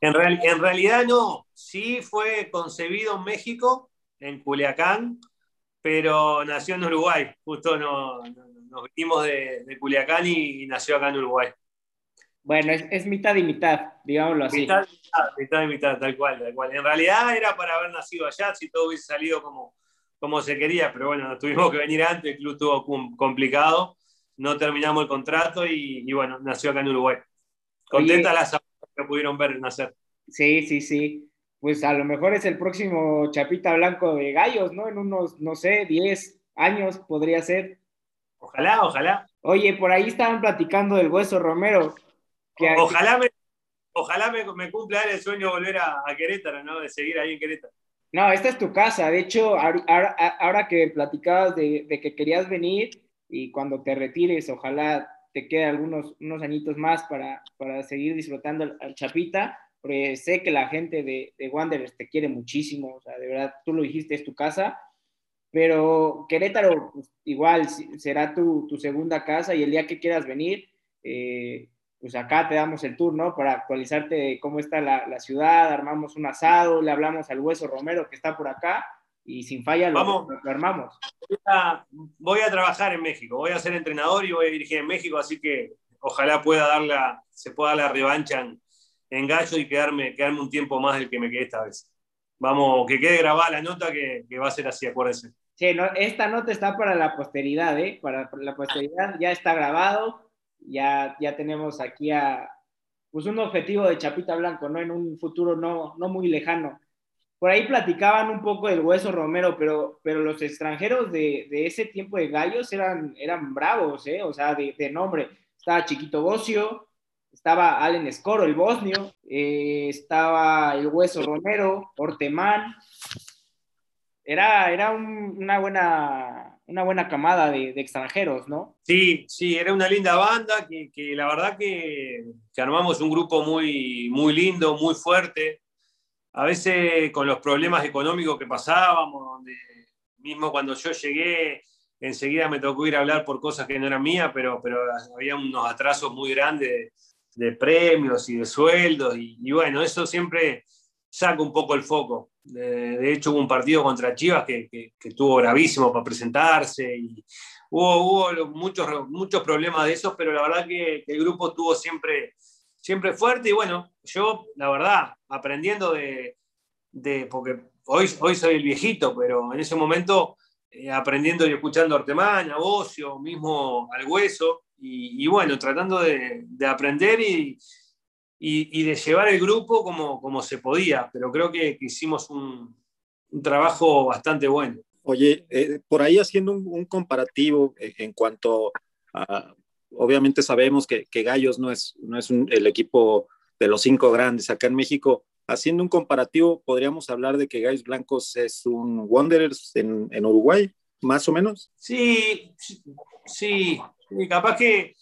En, real, en realidad no, sí fue concebido en México, en Culiacán, pero nació en Uruguay, justo no, nos vinimos de, de Culiacán y, y, nació acá en Uruguay. Bueno, es, es, mitad y mitad, digámoslo así. Mitad, mitad, mitad y mitad, tal cual, tal cual. En realidad era para haber nacido allá, si todo hubiese salido como, como se quería, pero bueno, *laughs* tuvimos que venir antes, el club estuvo complicado, no terminamos el contrato y, y bueno, nació acá en Uruguay. Contenta las que pudieron ver nacer. Sí, sí, sí. Pues a lo mejor es el próximo Chapita Blanco de Gallos, ¿no? En unos, no sé, 10 años podría ser. Ojalá, ojalá. Oye, por ahí estaban platicando del Hueso Romero. Que ojalá me, ojalá me, me cumpla el sueño de volver a, a Querétaro, ¿no? De seguir ahí en Querétaro. No, esta es tu casa. De hecho, ahora, ahora que platicabas de, de, que querías venir y cuando te retires, ojalá te quede algunos unos añitos más para, para seguir disfrutando al, al, Chapita, porque sé que la gente de, de Wanderers te quiere muchísimo. O sea, de verdad, tú lo dijiste, es tu casa. Pero Querétaro, pues, igual será tu, tu, segunda casa y el día que quieras venir, eh, pues acá te damos el tour, ¿no? Para actualizarte de cómo está la, la, ciudad, armamos un asado, le hablamos al Hueso Romero que está por acá y sin falla lo, Vamos. lo, lo armamos. Voy a, voy a, trabajar en México, voy a ser entrenador y voy a dirigir en México, así que ojalá pueda dar la, se pueda dar la revancha en, en Gallo y quedarme, quedarme un tiempo más del que me quedé esta vez. Vamos, que quede grabada la nota que, que va a ser así, acuérdense. Sí, no, esta nota está para la posteridad, ¿eh? Para la posteridad, ya está grabado, ya, ya tenemos aquí a, pues un objetivo de Chapita Blanco, ¿no? En un futuro no, no muy lejano. Por ahí platicaban un poco del Hueso Romero, pero, pero los extranjeros de, de ese tiempo de gallos eran, eran bravos, ¿eh? O sea, de, nombre. Estaba Chiquito Bocio, estaba Allen Escoro, el bosnio, eh, estaba el Hueso Romero, Ortemán. Era, era un, una buena una buena camada de, de, extranjeros, ¿no? Sí, sí, era una linda banda que, que la verdad que, que, armamos un grupo muy, muy lindo, muy fuerte. A veces con los problemas económicos que pasábamos, donde mismo cuando yo llegué, enseguida me tocó ir a hablar por cosas que no eran mías, pero, pero había unos atrasos muy grandes de, premios y de sueldos, y, y bueno, eso siempre saca un poco el foco. De, hecho, hubo un partido contra Chivas que, que, que estuvo gravísimo para presentarse y hubo, hubo, muchos, muchos problemas de esos, pero la verdad que, el grupo estuvo siempre, siempre fuerte y bueno, yo, la verdad, aprendiendo de, de porque hoy, hoy soy el viejito, pero en ese momento eh, aprendiendo y escuchando a Ortemán, a Bocio, mismo al Hueso, y, y bueno, tratando de, de aprender y, y, y, de llevar el grupo como, como se podía, pero creo que, que hicimos un, un, trabajo bastante bueno. Oye, eh, por ahí haciendo un, un, comparativo en cuanto a, obviamente sabemos que, que Gallos no es, no es el equipo de los cinco grandes acá en México, haciendo un comparativo, podríamos hablar de que Gallos Blancos es un Wanderers en, en Uruguay, más o menos. Sí, sí, sí, capaz que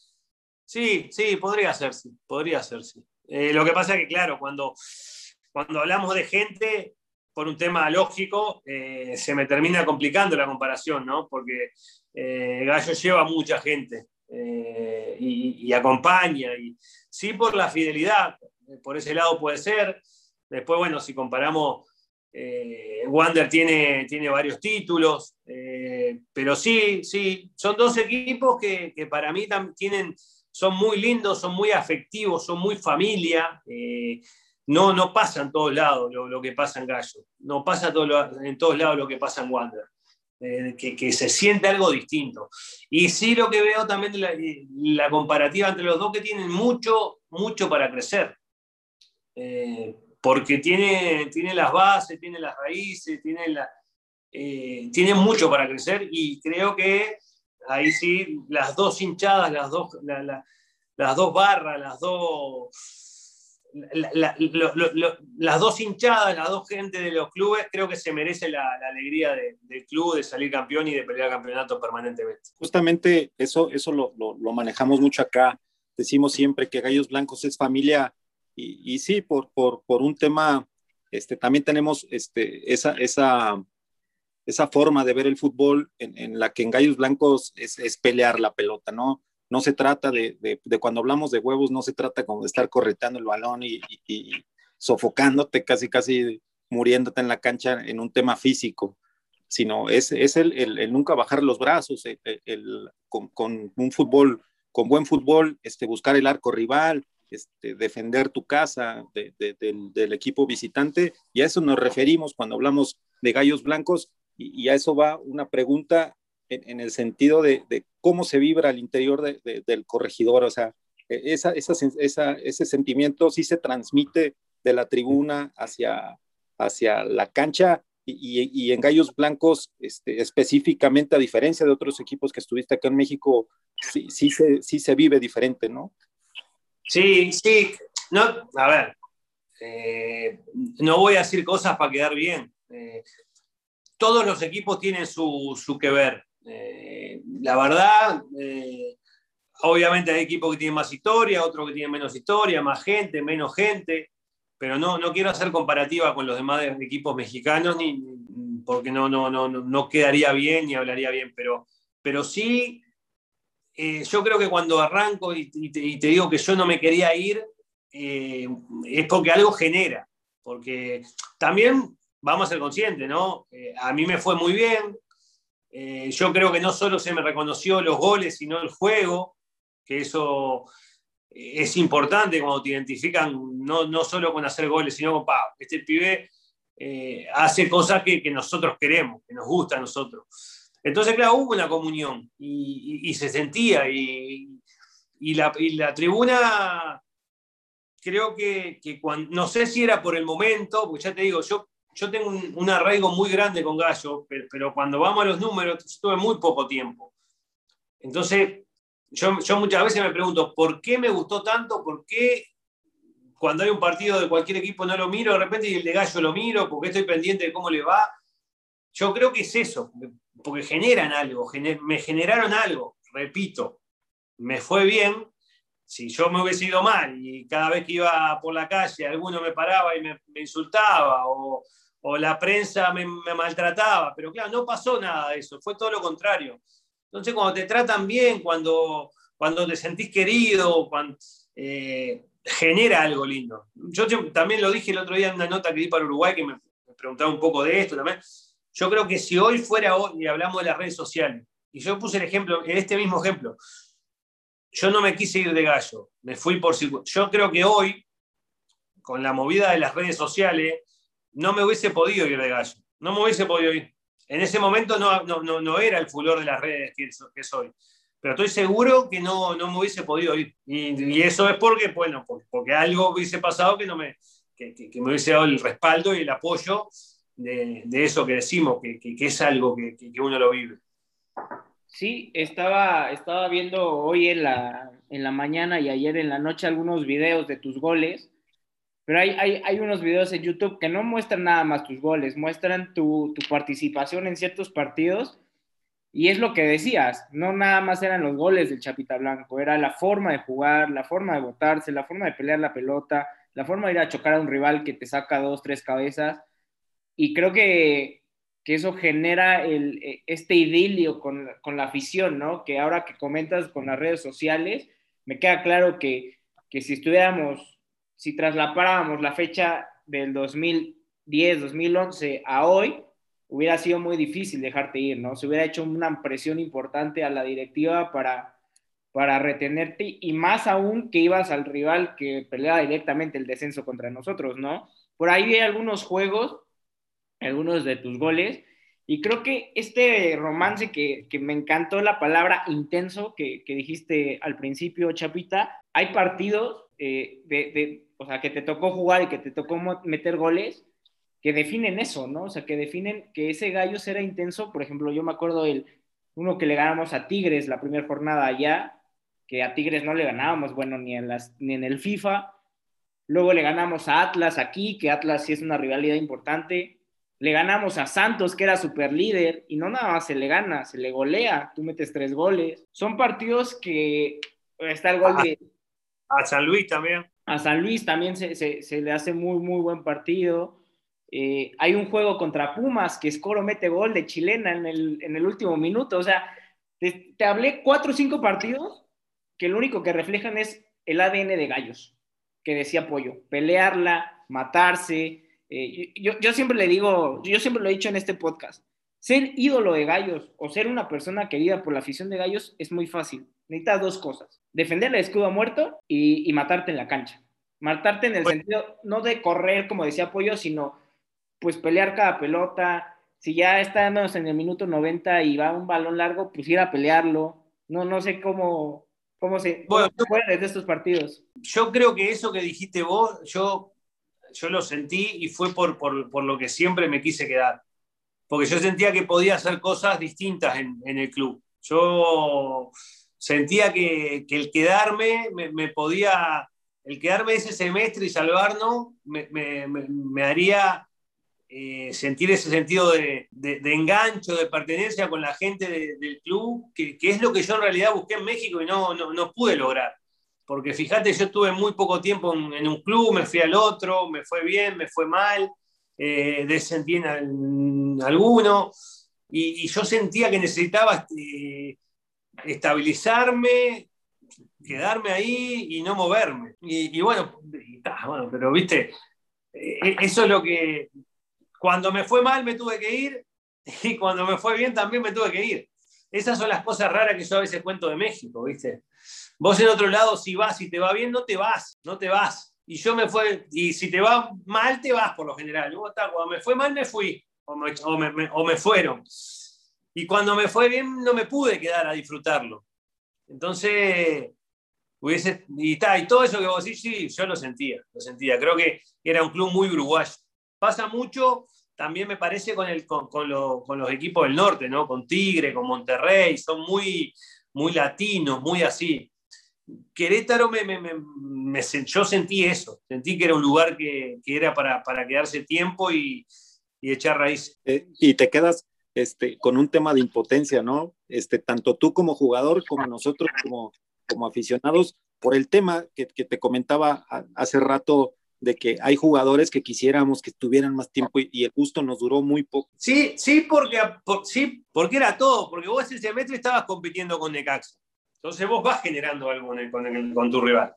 sí, sí, podría ser, sí, podría ser, sí. Eh, lo que pasa es que, claro, cuando, cuando hablamos de gente, por un tema lógico, eh, se me termina complicando la comparación, ¿no? Porque eh, Gallo lleva mucha gente eh, y, acompaña, y sí por la fidelidad, por ese lado puede ser. Después, bueno, si comparamos, Wander tiene, tiene varios títulos, pero sí, sí, son dos equipos que, que para mí tienen son muy lindos, son muy afectivos, son muy familia. Eh, no, no pasa en todos lados lo, lo, que pasa en Gallo, no pasa todo en todos lados lo que pasa en Wander. Eh, que, que, se siente algo distinto. Y sí lo que veo también la, la comparativa entre los dos, que tienen mucho, mucho para crecer. Eh, porque tiene, tiene las bases, tiene las raíces, tiene, la, eh, tiene mucho para crecer y creo que ahí sí, las dos hinchadas, las dos, la, la, las dos barras, las dos, la, lo, lo, las dos hinchadas, las dos gente de los clubes, creo que se merece la, alegría de, del club de salir campeón y de pelear campeonato permanentemente. Justamente eso, eso lo, manejamos mucho acá. Decimos siempre que Gallos Blancos es familia y, y sí, por, por, por un tema este, también tenemos este, esa, esa, esa forma de ver el fútbol en, la que en Gallos Blancos es, pelear la pelota, ¿no? No se trata de, cuando hablamos de huevos, no se trata como de estar correteando el balón y, sofocándote, casi, casi muriéndote en la cancha en un tema físico, sino es, es el, el, nunca bajar los brazos, el, con, con, un fútbol, con buen fútbol, este, buscar el arco rival, este, defender tu casa del, equipo visitante, y a eso nos referimos cuando hablamos de gallos blancos, y, a eso va una pregunta en, el sentido de, cómo se vibra al interior del corregidor, o sea, e, esa, ese sentimiento sí se transmite de la tribuna hacia, hacia la cancha y, en Gallos Blancos, este, específicamente, a diferencia de otros equipos que estuviste acá en México, sí, sí, se, sí se vive diferente, ¿no? Sí, sí. No, a ver, eh, no voy a decir cosas para quedar bien. Eh, todos los equipos tienen su, su que ver. Eh, la verdad, obviamente hay equipos que tienen más historia, otros que tienen menos historia, más gente, menos gente, pero no, no quiero hacer comparativa con los demás equipos mexicanos, ni, porque no, no, no, no quedaría bien ni hablaría bien, pero, pero sí eh, yo creo que cuando arranco y, te, digo que yo no me quería ir, eh, es porque algo genera. Porque también vamos a ser conscientes, ¿no? Eh, a mí me fue muy bien. yo creo que no solo se me reconoció los goles, sino el juego, que eso es importante cuando te identifican, no, no solo con hacer goles, sino con, este pibe hace cosas que, que nosotros queremos, que nos gusta a nosotros. Entonces, claro, hubo una comunión y, se sentía y, la, tribuna, creo que, cuando, no sé si era por el momento, porque ya te digo, yo, yo tengo un, arraigo muy grande con Gallo, pero, cuando vamos a los números, estuve muy poco tiempo. Entonces, yo, muchas veces me pregunto, ¿por qué me gustó tanto? ¿Por qué cuando hay un partido de cualquier equipo no lo miro de repente y el de Gallo lo miro? porque estoy pendiente de cómo le va? Yo creo que es eso, porque generan algo, me generaron algo, repito, me fue bien. Si yo me hubiese ido mal y cada vez que iba por la calle alguno me paraba y me, insultaba o, la prensa me, maltrataba, pero claro, no pasó nada de eso, fue todo lo contrario. Entonces, cuando te tratan bien, cuando, cuando te sentís querido, cuando, eh, genera algo lindo. Yo también lo dije el otro día en una nota que di para Uruguay, que me, me preguntaba un poco de esto también. Yo creo que si hoy fuera hoy, y hablamos de las redes sociales, y yo puse el ejemplo, este mismo ejemplo, yo no me quise ir de gallo, me fui por Yo creo que hoy, con la movida de las redes sociales, no me hubiese podido ir de gallo, no me hubiese podido ir. En ese momento no, no, no, era el furor de las redes que, soy, pero estoy seguro que no, no me hubiese podido ir. Y, eso es porque, bueno, porque, algo hubiese pasado que, no me, que, que me hubiese dado el respaldo y el apoyo de, eso que decimos, que, es algo que, uno lo vive. Sí, estaba, estaba viendo hoy en la, en la mañana y ayer en la noche algunos videos de tus goles, pero hay, hay, unos videos en YouTube que no muestran nada más tus goles, muestran tu, tu participación en ciertos partidos y es lo que decías, no nada más eran los goles del Chapita Blanco, era la forma de jugar, la forma de botarse, la forma de pelear la pelota, la forma de ir a chocar a un rival que te saca dos, tres cabezas y creo que, eso genera el, e, este idilio con, la afición, ¿no? Que ahora que comentas con las redes sociales, me queda claro que, si estuviéramos, si traslapáramos la fecha del 2010, 2011 a hoy, hubiera sido muy difícil dejarte ir, ¿no? Se hubiera hecho una presión importante a la directiva para, para retenerte y más aún que ibas al rival que peleaba directamente el descenso contra nosotros, ¿no? Por ahí hay algunos juegos algunos de tus goles. Y creo que este romance que, me encantó la palabra intenso que, dijiste al principio, Chapita, hay partidos eh, de, o sea, que te tocó jugar y que te tocó meter goles que definen eso, ¿no? O sea, que definen que ese gallo será intenso. Por ejemplo, yo me acuerdo el uno que le ganamos a Tigres la primera jornada allá, que a Tigres no le ganábamos, bueno, ni en, las, ni en el FIFA. Luego le ganamos a Atlas aquí, que Atlas sí es una rivalidad importante le ganamos a Santos, que era super líder, y no nada más se le gana, se le golea, tú metes tres goles. Son partidos que está el gol de... A San Luis también. A San Luis también se, le hace muy, muy buen partido. Eh, hay un juego contra Pumas que Escoro mete gol de chilena en el, en el último minuto. O sea, te, te hablé cuatro o cinco partidos que lo único que reflejan es el ADN de Gallos, que decía Pollo, pelearla, matarse. Eh, yo, yo, siempre le digo, yo siempre lo he dicho en este podcast, ser ídolo de Gallos o ser una persona querida por la afición de Gallos es muy fácil. Necesitas dos cosas, defender el escudo muerto y, y matarte en la cancha. Matarte en el sentido, no de correr, como decía Pollo, sino pues pelear cada pelota. Si ya estamos en el minuto 90 y va un balón largo, pues ir a pelearlo. No, no sé cómo, cómo se bueno, de estos partidos. Yo creo que eso que dijiste vos, yo, yo lo sentí y fue por, por, por lo que siempre me quise quedar. Porque yo sentía que podía hacer cosas distintas en, en el club. Yo sentía que, que el quedarme me, me podía el quedarme ese semestre y salvarnos me, me, me haría eh, sentir ese sentido de, de, de, engancho, de pertenencia con la gente de, del club, que, que, es lo que yo en realidad busqué en México y no, no, no pude lograr. Porque fíjate, yo estuve muy poco tiempo en, en, un club, me fui al otro, me fue bien, me fue mal, eh, descendí en, alguno, y, yo sentía que necesitaba este, estabilizarme, quedarme ahí y no moverme. Y, bueno, pero viste, eh, eso es lo que cuando me fue mal me tuve que ir *laughs* y cuando me fue bien también me tuve que ir. Esas son las cosas raras que yo a veces cuento de México, ¿viste? Vos en otro lado, si vas y te va bien, no te vas, no te vas. Y yo me fue, y si te va mal, te vas por lo general. Cuando me fue mal, me fui, o me, o me, o me fueron. Y cuando me fue bien, no me pude quedar a disfrutarlo. Entonces, hubiese, y, está, y todo eso que vos decís, sí, yo lo sentía, lo sentía. Creo que era un club muy uruguayo. Pasa mucho, también me parece, con, el, con, con, lo, con los equipos del norte, ¿no? Con Tigre, con Monterrey, son muy, muy latinos, muy así. Querétaro, me, me, me, yo sentí eso, sentí que era un lugar que, que era para, para, quedarse tiempo y, y echar raíz. Eh, y te quedas este, con un tema de impotencia, ¿no? Este, tanto tú como jugador, como nosotros como, como aficionados, por el tema que, que te comentaba hace rato de que hay jugadores que quisiéramos que estuvieran más tiempo y, y el gusto nos duró muy poco. Sí, sí, porque, por, sí, porque era todo, porque vos ese semestre estabas compitiendo con Necaxa. Entonces vos vas generando algo con, el, con, el, con, tu rival.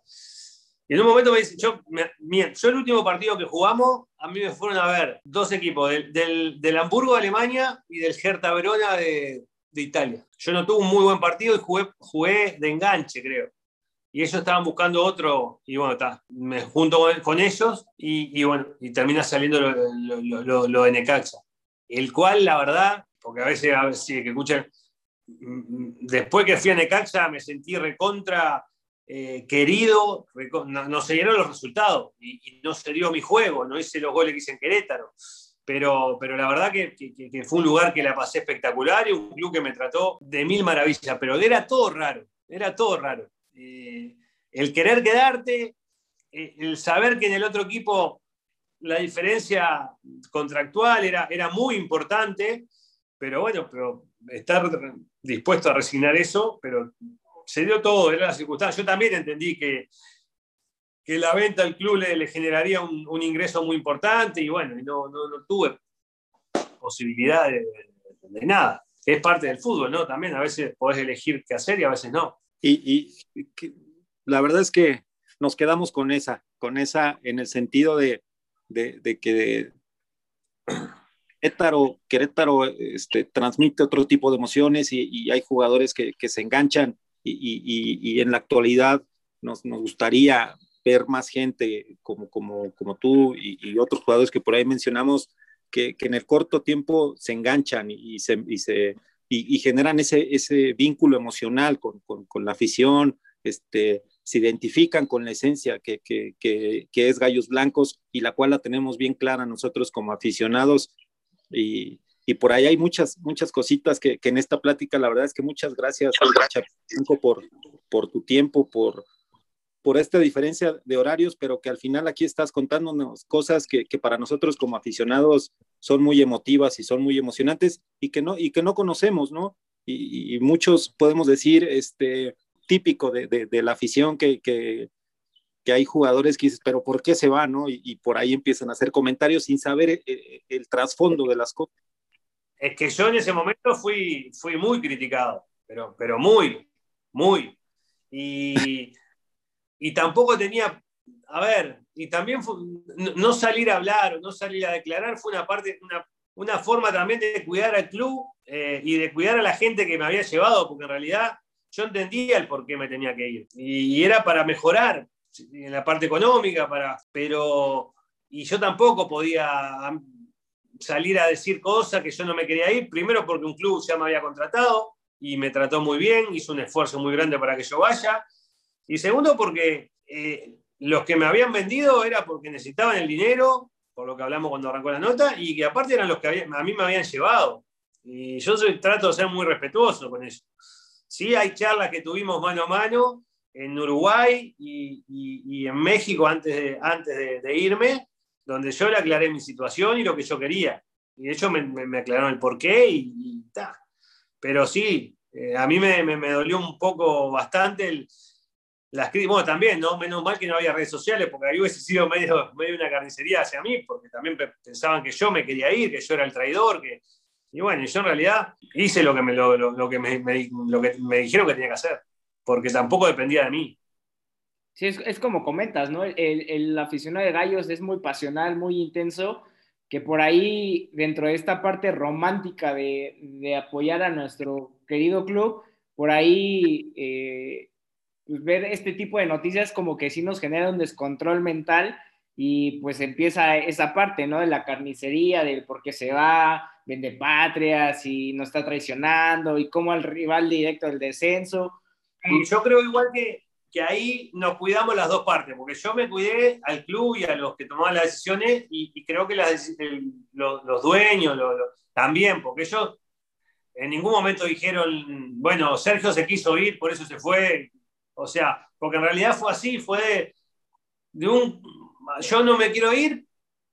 Y en un momento me dice, yo, me, yo el último partido que jugamos, a mí me fueron a ver dos equipos, del, del, del Hamburgo de Alemania y del Hertha Verona de, de, Italia. Yo no tuve un muy buen partido y jugué, jugué de enganche, creo y ellos estaban buscando otro, y bueno, está, me junto con ellos y, y bueno, y termina saliendo lo, lo, lo, lo, de Necaxa, el cual la verdad, porque a veces, a veces que escuchan, después que fui a Necaxa me sentí recontra eh, querido, no, se dieron los resultados y, no se dio mi juego, no hice los goles que hice en Querétaro. Pero, pero la verdad que, que, que fue un lugar que la pasé espectacular y un club que me trató de mil maravillas, pero era todo raro, era todo raro eh, el querer quedarte, eh, el saber que en el otro equipo la diferencia contractual era, era muy importante, pero bueno, pero estar dispuesto a resignar eso, pero se dio todo, era la circunstancia. Yo también entendí que, que la venta al club le, generaría un, un, ingreso muy importante y bueno, no, no, no, tuve posibilidad de, nada. Es parte del fútbol, ¿no? También a veces podés elegir qué hacer y a veces no. Y, la verdad es que nos quedamos con esa, con esa en el sentido de, de, de que Querétaro, Querétaro este, transmite otro tipo de emociones y, y hay jugadores que, que se enganchan y, y, en la actualidad nos, nos, gustaría ver más gente como, como, como tú y, otros jugadores que por ahí mencionamos que, que en el corto tiempo se enganchan y, se, se y, y, generan ese, ese vínculo emocional con, con, con, la afición, este, se identifican con la esencia que, que, que, es Gallos Blancos y la cual la tenemos bien clara nosotros como aficionados. Y, y por ahí hay muchas, muchas cositas que, que, en esta plática, la verdad es que muchas gracias, Chapo, por, por tu tiempo, por, por esta diferencia de horarios, pero que al final aquí estás contándonos cosas que, que, para nosotros como aficionados son muy emotivas y son muy emocionantes y que no, y que no conocemos, ¿no? Y, y muchos podemos decir, este, típico de, de, de la afición que, que, que hay jugadores que dices, pero ¿por qué se va? ¿no? Y, por ahí empiezan a hacer comentarios sin saber el, eh, el, trasfondo de las cosas. Es que yo en ese momento fui, fui muy criticado, pero, pero muy, muy. Y, *laughs* y tampoco tenía, a ver, y también no salir a hablar o no salir a declarar fue una parte, una, una forma también de cuidar al club eh, y de cuidar a la gente que me había llevado, porque en realidad yo entendía el por qué me tenía que ir. Y, era para mejorar en la parte económica, para, pero, y yo tampoco podía salir a decir cosas que yo no me quería ir, primero porque un club ya me había contratado y me trató muy bien, hizo un esfuerzo muy grande para que yo vaya, y segundo porque eh, los que me habían vendido era porque necesitaban el dinero, por lo que hablamos cuando arrancó la nota, y que aparte eran los que a mí me habían llevado. Y yo trato de ser muy respetuoso con eso. Sí, hay charlas que tuvimos mano a mano en Uruguay y, en México antes, de, antes de, irme, donde yo le aclaré mi situación y lo que yo quería. Y de hecho me, aclararon el porqué y, está. Pero sí, eh, a mí me, me, dolió un poco bastante el, las bueno, también, ¿no? Menos mal que no había redes sociales, porque ahí hubiese sido medio, medio una carnicería hacia mí, porque también pensaban que yo me quería ir, que yo era el traidor, que, y bueno, yo en realidad hice lo que me, lo, que me, lo que me dijeron que tenía que hacer, porque tampoco dependía de mí. Sí, es, como comentas, ¿no? El, aficionado de Gallos es muy pasional, muy intenso, que por ahí, dentro de esta parte romántica de, apoyar a nuestro querido club, por ahí eh, pues, ver este tipo de noticias como que sí nos genera un descontrol mental y pues empieza esa parte, ¿no? De la carnicería, del por qué se va, vende patria, si nos está traicionando y cómo al rival directo del descenso. Y yo creo igual que, que ahí nos cuidamos las dos partes, porque yo me cuidé al club y a los que tomaban las decisiones y, creo que las, los, dueños también, porque ellos en ningún momento dijeron, bueno, Sergio se quiso ir, por eso se fue. O sea, porque en realidad fue así, fue de un, yo no me quiero ir,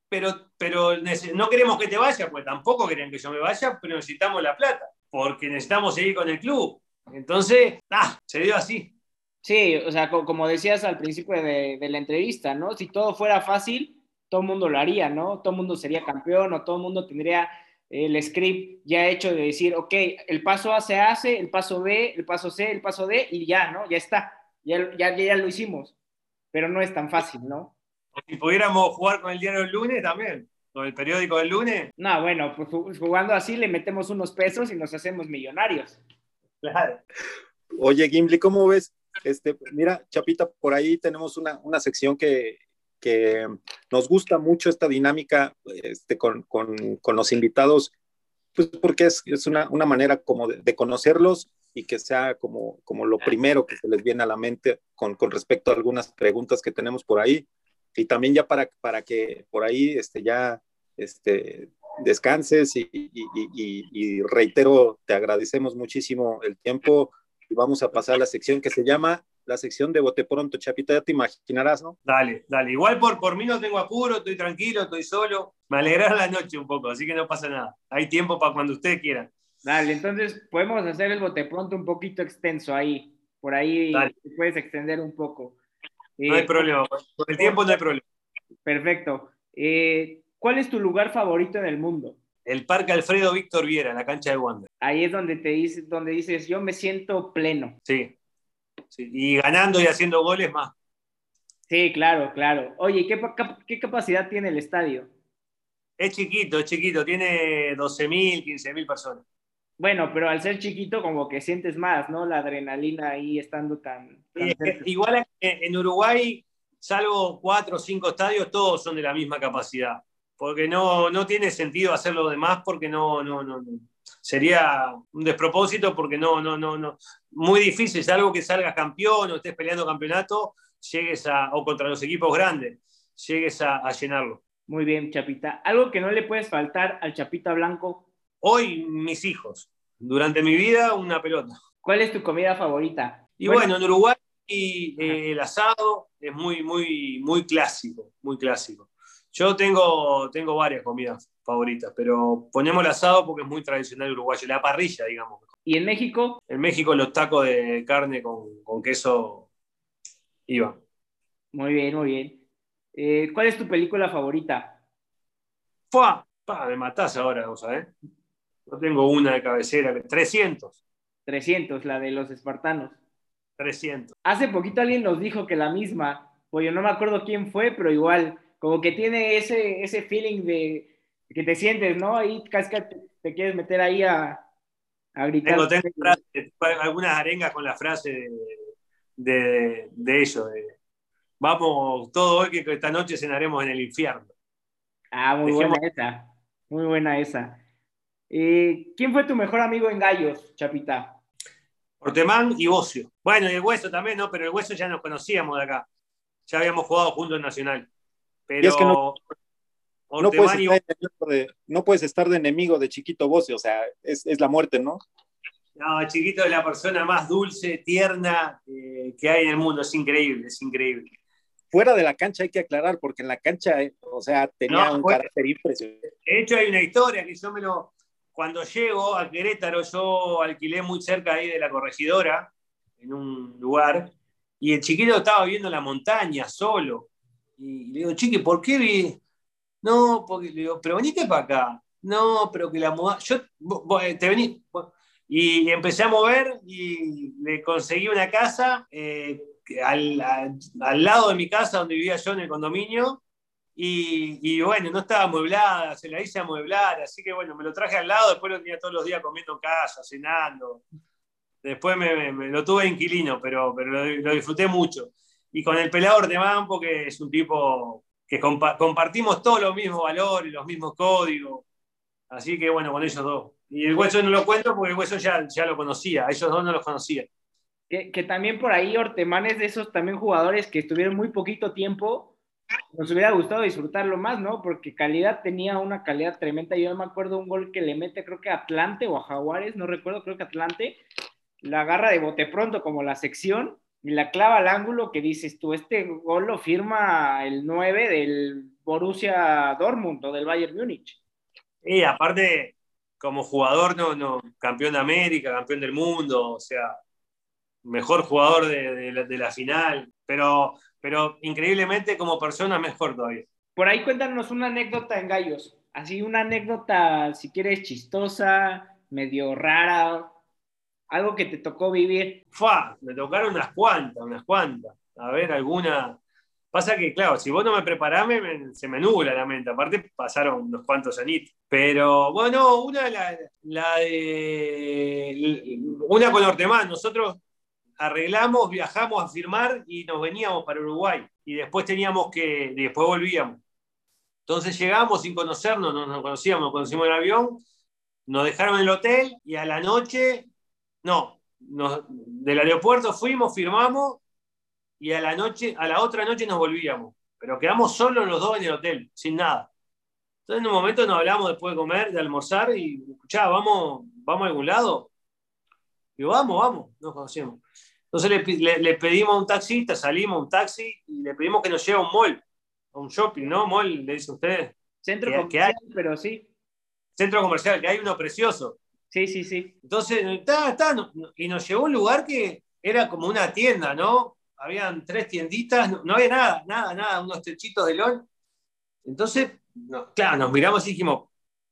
pero, pero no queremos que te vayas, pues tampoco querían que yo me vaya, pero necesitamos la plata, porque necesitamos seguir con el club. Entonces, ah, se dio así. Sí, o sea, como decías al principio de, la entrevista, ¿no? Si todo fuera fácil, todo el mundo lo haría, ¿no? Todo el mundo sería campeón o todo el mundo tendría el script ya hecho de decir, ok, el paso A se hace, el paso B, el paso C, el paso D, y ya, ¿no? Ya está, ya, ya, ya lo hicimos, pero no es tan fácil, ¿no? Si pudiéramos jugar con el diario del lunes también, con el periódico del lunes. No, bueno, pues jugando así le metemos unos pesos y nos hacemos millonarios. Claro. Oye, Gimli, ¿cómo ves? Este, mira, Chapita, por ahí tenemos una, una sección que, que, nos gusta mucho esta dinámica este, con, con, con, los invitados, pues porque es, es una, una, manera como de, de, conocerlos y que sea como, como lo primero que se les viene a la mente con, con respecto a algunas preguntas que tenemos por ahí y también ya para, para que por ahí este, ya este, descanses y, y, reitero, te agradecemos muchísimo el tiempo y vamos a pasar a la sección que se llama la sección de Bote Pronto, Chapita, ya te imaginarás, ¿no? Dale, dale. Igual por, por mí no tengo apuro, estoy tranquilo, estoy solo. Me alegra la noche un poco, así que no pasa nada. Hay tiempo para cuando ustedes quieran. Dale, entonces podemos hacer el Bote Pronto un poquito extenso ahí. Por ahí puedes extender un poco. No hay problema, por el tiempo no hay problema. Perfecto. Eh, ¿Cuál es tu lugar favorito en el mundo? El Parque Alfredo Víctor Viera, la cancha de Wander. Ahí es donde te dices, donde dices, yo me siento pleno. Sí. Y ganando y haciendo goles más. Sí, claro, claro. Oye, ¿qué, qué capacidad tiene el estadio? Es chiquito, es chiquito, tiene 12.000, 15.000 personas. Bueno, pero al ser chiquito como que sientes más, ¿no? La adrenalina ahí estando tan... igual en Uruguay, salvo cuatro o cinco estadios, todos son de la misma capacidad, porque no, no tiene sentido hacerlo de más porque no, no, no, sería un despropósito porque no, no, no, no, muy difícil, es algo que salgas campeón o estés peleando campeonato, llegues a, o contra los equipos grandes, llegues a, a llenarlo. Muy bien, Chapita. ¿Algo que no le puedes faltar al Chapita Blanco Hoy, mis hijos. Durante mi vida, una pelota. ¿Cuál es tu comida favorita? Y bueno, en Uruguay eh, el asado es muy, muy, muy clásico, muy clásico. Yo tengo, tengo varias comidas favoritas, pero ponemos el asado porque es muy tradicional uruguayo, la parrilla, digamos. ¿Y en México? En México los tacos de carne con, con queso iban. Muy bien, muy bien. Eh, ¿Cuál es tu película favorita? ¡Fua! Pa, me matás ahora, vos sabés. No tengo una de cabecera. 300. 300, la de los espartanos. 300. Hace poquito alguien nos dijo que la misma, pues yo no me acuerdo quién fue, pero igual, como que tiene ese, ese feeling de que te sientes, ¿no? Ahí casi te, te quieres meter ahí a, a gritar. Tengo, tengo frases, algunas arengas con la frase de, de, de ellos, de, vamos todo hoy que esta noche cenaremos en el infierno. Ah, muy Dejemos- buena esa. Muy buena esa. Eh, ¿Quién fue tu mejor amigo en Gallos, Chapita? Ortemán y Bocio. Bueno, y el Hueso también, ¿no? Pero el Hueso ya nos conocíamos de acá. Ya habíamos jugado juntos en Nacional. Pero Y es que no- No puedes, estar de enemigo de, no puedes estar de enemigo de chiquito Bocio, o sea, es, es la muerte, ¿no? No, chiquito es la persona más dulce, tierna eh, que hay en el mundo. Es increíble, es increíble. Fuera de la cancha hay que aclarar, porque en la cancha, eh, o sea, tenía No, un fuera- carácter impresionante. De hecho, hay una historia que yo me lo. Cuando llego a Querétaro, yo alquilé muy cerca ahí de la corregidora, en un lugar, y el chiquito estaba viendo la montaña solo. Y le digo, chiqui, ¿por qué vi? No, porque le digo, pero venite para acá. No, pero que la muda. Yo, eh, te vení. Y empecé a mover y le conseguí una casa eh, al, al- al lado de mi casa donde vivía yo en el condominio. Y, y bueno, no estaba amueblada, se la hice amueblar, así que bueno, me lo traje al lado, después lo tenía todos los días comiendo en casa, cenando. Después me, me- me lo tuve inquilino, pero, pero lo, lo disfruté mucho. Y con el pelador de Man, porque es un tipo que compa- compartimos todos los mismos valores, los mismos códigos. Así que bueno, con ellos dos. Y el hueso no lo cuento porque el hueso ya, ya lo conocía, a ellos dos no los conocía. Que, que también por ahí Ortemán es de esos también jugadores que estuvieron muy poquito tiempo. Nos hubiera gustado disfrutarlo más, ¿no? Porque calidad tenía una calidad tremenda. Yo me acuerdo un gol que le mete, creo que Atlante o a Jaguares, no recuerdo, creo que Atlante. La agarra de bote pronto como la sección y la clava al ángulo que dices tú, este gol lo firma el 9 del Borussia Dortmund o del Bayern Múnich. Y aparte, como jugador, no, no, campeón de América, campeón del mundo, o sea, mejor jugador de, de la, de la final, pero, pero increíblemente como persona mejor todavía. Por ahí cuéntanos una anécdota en Gallos. Así una anécdota, si quieres, chistosa, medio rara, algo que te tocó vivir. Fa, me tocaron unas cuantas, unas cuantas. A ver, alguna. Pasa que, claro, si vos no me preparás, me- me- se me nubla la mente. Aparte, pasaron unos cuantos añitos. Pero, bueno, una, la, la de. Una con Ortemán. Nosotros arreglamos, viajamos a firmar y nos veníamos para Uruguay. Y después teníamos que. después volvíamos. Entonces llegamos sin conocernos, no nos conocíamos, nos conocimos en el avión, nos dejaron en el hotel y a la noche, no, nos- del aeropuerto fuimos, firmamos y a la noche, a la otra noche nos volvíamos. Pero quedamos solos los dos en el hotel, sin nada. Entonces en un momento nos hablamos después de comer, de almorzar y escuchá, vamos, vamos a algún lado. Digo, vamos, vamos, nos conocemos. Entonces le, pi- le- le pedimos a un taxista, salimos a un taxi y le pedimos que nos lleve a un mall, a un shopping, ¿no? Mall, le dicen ustedes. Centro ¿Qué- qué comercial, hay? pero sí. Centro comercial, que hay uno precioso. Sí, sí, sí. Entonces, no- no- y nos llevó a un lugar que era como una tienda, ¿no? Habían tres tienditas, no, no había nada, nada, nada, unos techitos de LOL. Entonces, no, claro, nos miramos y dijimos,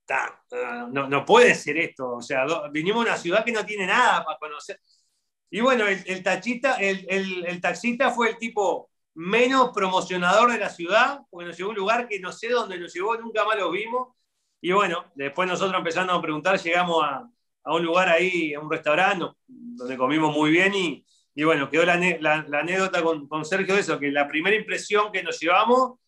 ta, no, no puede ser esto. O sea, do- vinimos a una ciudad que no tiene nada para conocer. Y bueno, el, el tachista, el, el- el taxista fue el tipo menos promocionador de la ciudad, porque nos llevó a un lugar que no sé dónde nos llevó, nunca más lo vimos. Y bueno, después nosotros empezando a preguntar, llegamos a, a un lugar ahí, a un restaurante, donde comimos muy bien y, y bueno, quedó la, la- la anécdota con, con Sergio de eso, que la primera impresión que nos llevamos,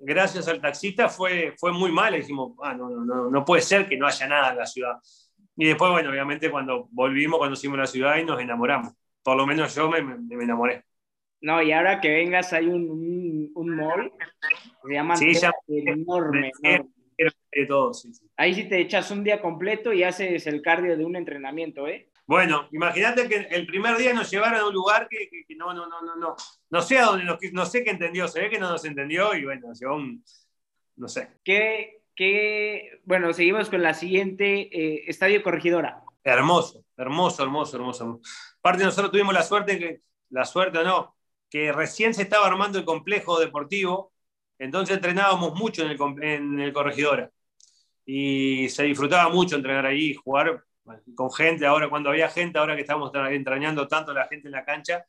gracias al taxista, fue, fue muy mala. Dijimos, ah, no, no, no, no puede ser que no haya nada en la ciudad. Y después, bueno, obviamente cuando volvimos, cuando hicimos la ciudad y nos enamoramos. Por lo menos yo me, me- me enamoré. No, y ahora que vengas hay un, un, un mall que se llama Sí, ya- enorme, enorme. De todo, sí, sí. Ahí sí te echas un día completo y haces el cardio de un entrenamiento, ¿eh? Bueno, imagínate que el primer día nos llevaron a un lugar que, que- que no, no, no, no, no. No sé a dónde nos, no sé qué entendió, se ve que no nos entendió y bueno, nos llevó un, no sé. Que, que, bueno, seguimos con la siguiente, eh, Estadio Corregidora. Hermoso, hermoso, hermoso, hermoso. Aparte nosotros tuvimos la suerte que, la suerte no, que recién se estaba armando el complejo deportivo, entonces entrenábamos mucho en el, en el Corregidora y se disfrutaba mucho entrenar ahí, jugar con gente, ahora cuando había gente, ahora que estamos entrañando tanto la gente en la cancha,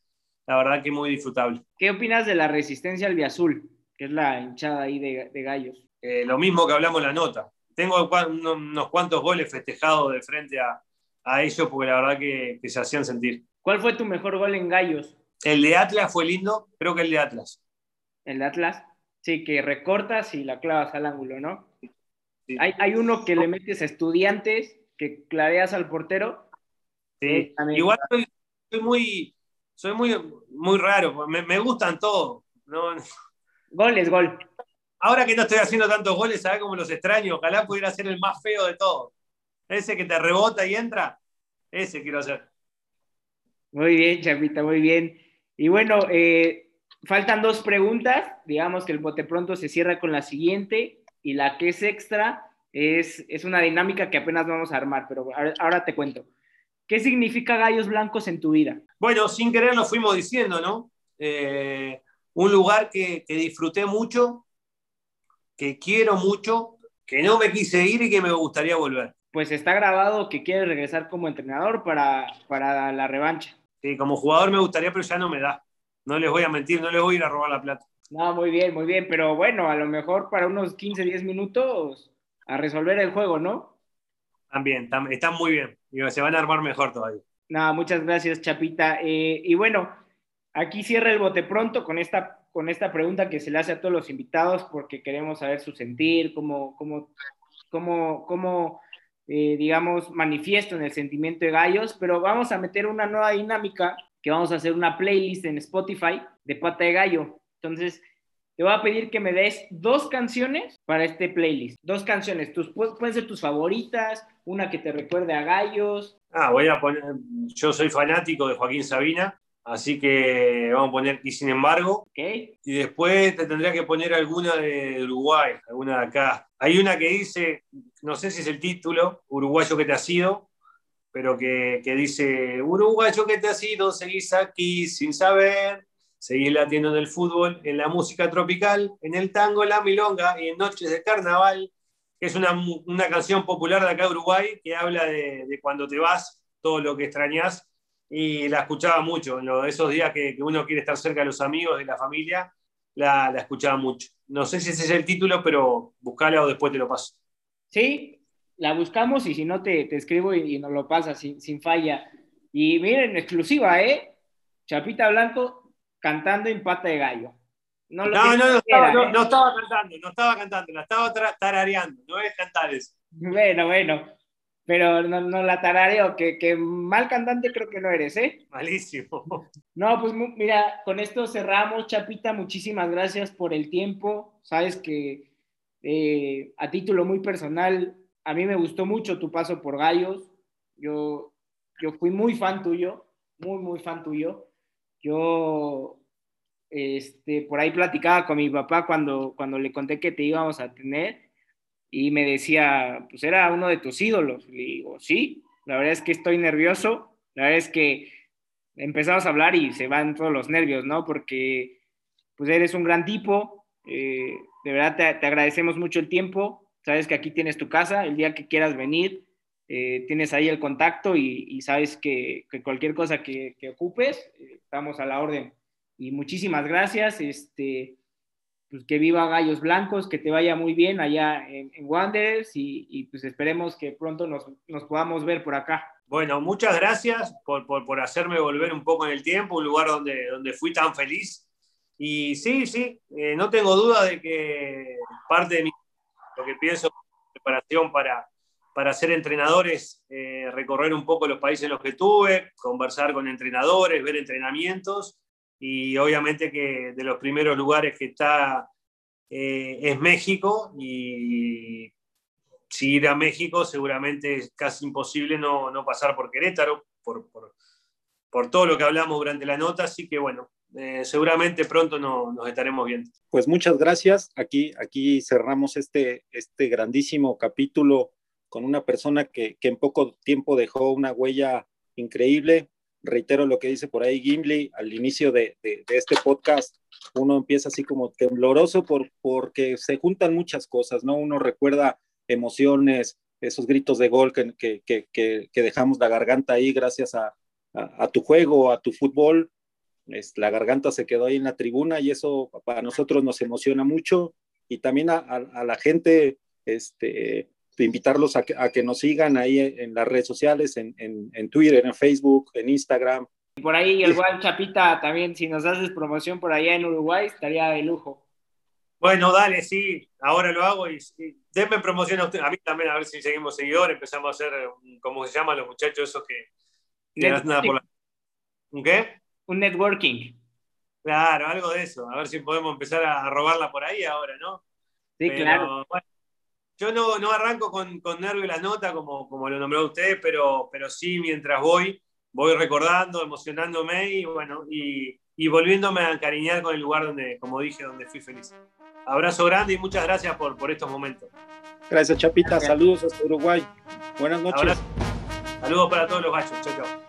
la verdad que muy disfrutable. ¿Qué opinas de la resistencia al Azul, que es la hinchada ahí de, gallos? Eh, lo mismo que hablamos en la nota. Tengo unos cuantos goles festejados de frente a, a ellos porque la verdad que, que, se hacían sentir. ¿Cuál fue tu mejor gol en gallos? El de Atlas fue lindo, creo que el de Atlas. ¿El de Atlas? Sí, que recortas y la clavas al ángulo, ¿no? Hay, hay, uno que le metes a estudiantes, que claveas al portero. Sí, igual soy, muy, soy muy, muy raro, me, me gustan todos. ¿no? Gol es gol. Ahora que no estoy haciendo tantos goles, ¿sabes cómo los extraño? Ojalá pudiera ser el más feo de todos. Ese que te rebota y entra, ese quiero hacer. Muy bien, Chapita, muy bien. Y bueno, eh, faltan dos preguntas. Digamos que el bote pronto se cierra con la siguiente y la que es extra es, es una dinámica que apenas vamos a armar, pero ahora, te cuento. ¿Qué significa gallos blancos en tu vida? Bueno, sin querer lo fuimos diciendo, ¿no? Eh, un lugar que, que, disfruté mucho, que quiero mucho, que no me quise ir y que me gustaría volver. Pues está grabado que quieres regresar como entrenador para, para la revancha. Sí, como jugador me gustaría, pero ya no me da. No les voy a mentir, no les voy a ir a robar la plata. No, muy bien, muy bien, pero bueno, a lo mejor para unos 15, 10 minutos a resolver el juego, ¿no? También, están muy bien, se van a armar mejor todavía. No, muchas gracias, Chapita. Eh, y bueno, aquí cierra el bote pronto con esta, con esta pregunta que se le hace a todos los invitados porque queremos saber su sentir, cómo, cómo, cómo, cómo eh, digamos, manifiesto en el sentimiento de gallos, pero vamos a meter una nueva dinámica que vamos a hacer una playlist en Spotify de pata de gallo. Entonces, te voy a pedir que me des dos canciones para este playlist. Dos canciones, tus, pueden ser tus favoritas, una que te recuerde a gallos. Ah, voy a poner, yo soy fanático de Joaquín Sabina, así que vamos a poner Y sin embargo. Okay. Y después te tendría que poner alguna de Uruguay, alguna de acá. Hay una que dice, no sé si es el título, Uruguayo que te ha sido, pero que, que dice, Uruguayo que te ha sido, seguís aquí sin saber Seguir latiendo en el fútbol, en la música tropical, en el tango, la milonga y en noches de carnaval, que es una, una canción popular de acá de Uruguay que habla de, de, cuando te vas, todo lo que extrañas. Y la escuchaba mucho, en esos días que, que, uno quiere estar cerca de los amigos, de la familia, la, la, escuchaba mucho. No sé si ese es el título, pero buscala o después te lo paso. Sí, la buscamos y si no te, te escribo y, y, nos lo pasas sin, sin falla. Y miren, exclusiva, ¿eh? Chapita Blanco cantando en pata de gallo. No, no, no, estaba, ¿eh? no, estaba, cantando, no estaba cantando, la estaba tarareando, no es cantar eso. Bueno, bueno, pero no, no la tarareo, que, que, mal cantante creo que no eres, ¿eh? Malísimo. *laughs* No, pues mira, con esto cerramos, Chapita, muchísimas gracias por el tiempo, sabes que eh, a título muy personal, a mí me gustó mucho tu paso por Gallos, yo, yo fui muy fan tuyo, muy, muy fan tuyo yo este, por ahí platicaba con mi papá cuando, cuando le conté que te íbamos a tener y me decía, pues era uno de tus ídolos. Le digo, sí, la verdad es que estoy nervioso, la verdad es que empezamos a hablar y se van todos los nervios, ¿no? Porque pues eres un gran tipo, eh, de verdad te, te, agradecemos mucho el tiempo, sabes que aquí tienes tu casa, el día que quieras venir, eh, tienes ahí el contacto y, y sabes que, que, cualquier cosa que, que ocupes, eh, estamos a la orden. Y muchísimas gracias, este, pues que viva Gallos Blancos, que te vaya muy bien allá en, en Wanderers y, y, pues esperemos que pronto nos, nos, podamos ver por acá. Bueno, muchas gracias por, por, por, hacerme volver un poco en el tiempo, un lugar donde, donde fui tan feliz. Y sí, sí, eh, no tengo duda de que parte de mi, lo que pienso preparación para, para ser entrenadores, eh, recorrer un poco los países en los que tuve, conversar con entrenadores, ver entrenamientos y obviamente que de los primeros lugares que está eh, es México y si ir a México seguramente es casi imposible no, no pasar por Querétaro, por, por, por, todo lo que hablamos durante la nota, así que bueno, eh, seguramente pronto no, nos estaremos viendo. Pues muchas gracias, aquí, aquí cerramos este, este grandísimo capítulo con una persona que, en poco tiempo dejó una huella increíble. reitero lo que dice por ahí Gimli al inicio de, este podcast, uno empieza así como tembloroso por, porque se juntan muchas cosas, ¿no? Uno recuerda emociones, esos gritos de gol que, que, que, que dejamos la garganta ahí gracias a, a, tu juego, a tu fútbol. Es, la garganta se quedó ahí en la tribuna y eso para nosotros nos emociona mucho y también a, a la gente, este, invitarlos a que, nos sigan ahí en las redes sociales, en, en, Twitter, en Facebook, en Instagram. Por ahí, igual, Chapita, también si nos haces promoción por allá en Uruguay, estaría de lujo. Bueno, dale, sí, ahora lo hago y, denme promoción a usted, a mí también, a ver si seguimos seguidores, empezamos a hacer, ¿cómo se llaman los muchachos esos que... nada por la... ¿Un qué? Un networking. Claro, algo de eso, a ver si podemos empezar a robarla por ahí ahora, ¿no? Sí, claro. Yo no, no arranco con, con nervio la nota, como, como lo nombró usted, pero, pero sí mientras voy, voy recordando, emocionándome y bueno, y, y volviéndome a encariñar con el lugar donde, como dije, donde fui feliz. Abrazo grande y muchas gracias por, por estos momentos. Gracias, Chapita. Saludos hasta Uruguay. Buenas noches. Saludos para todos los gachos. Chao, chao.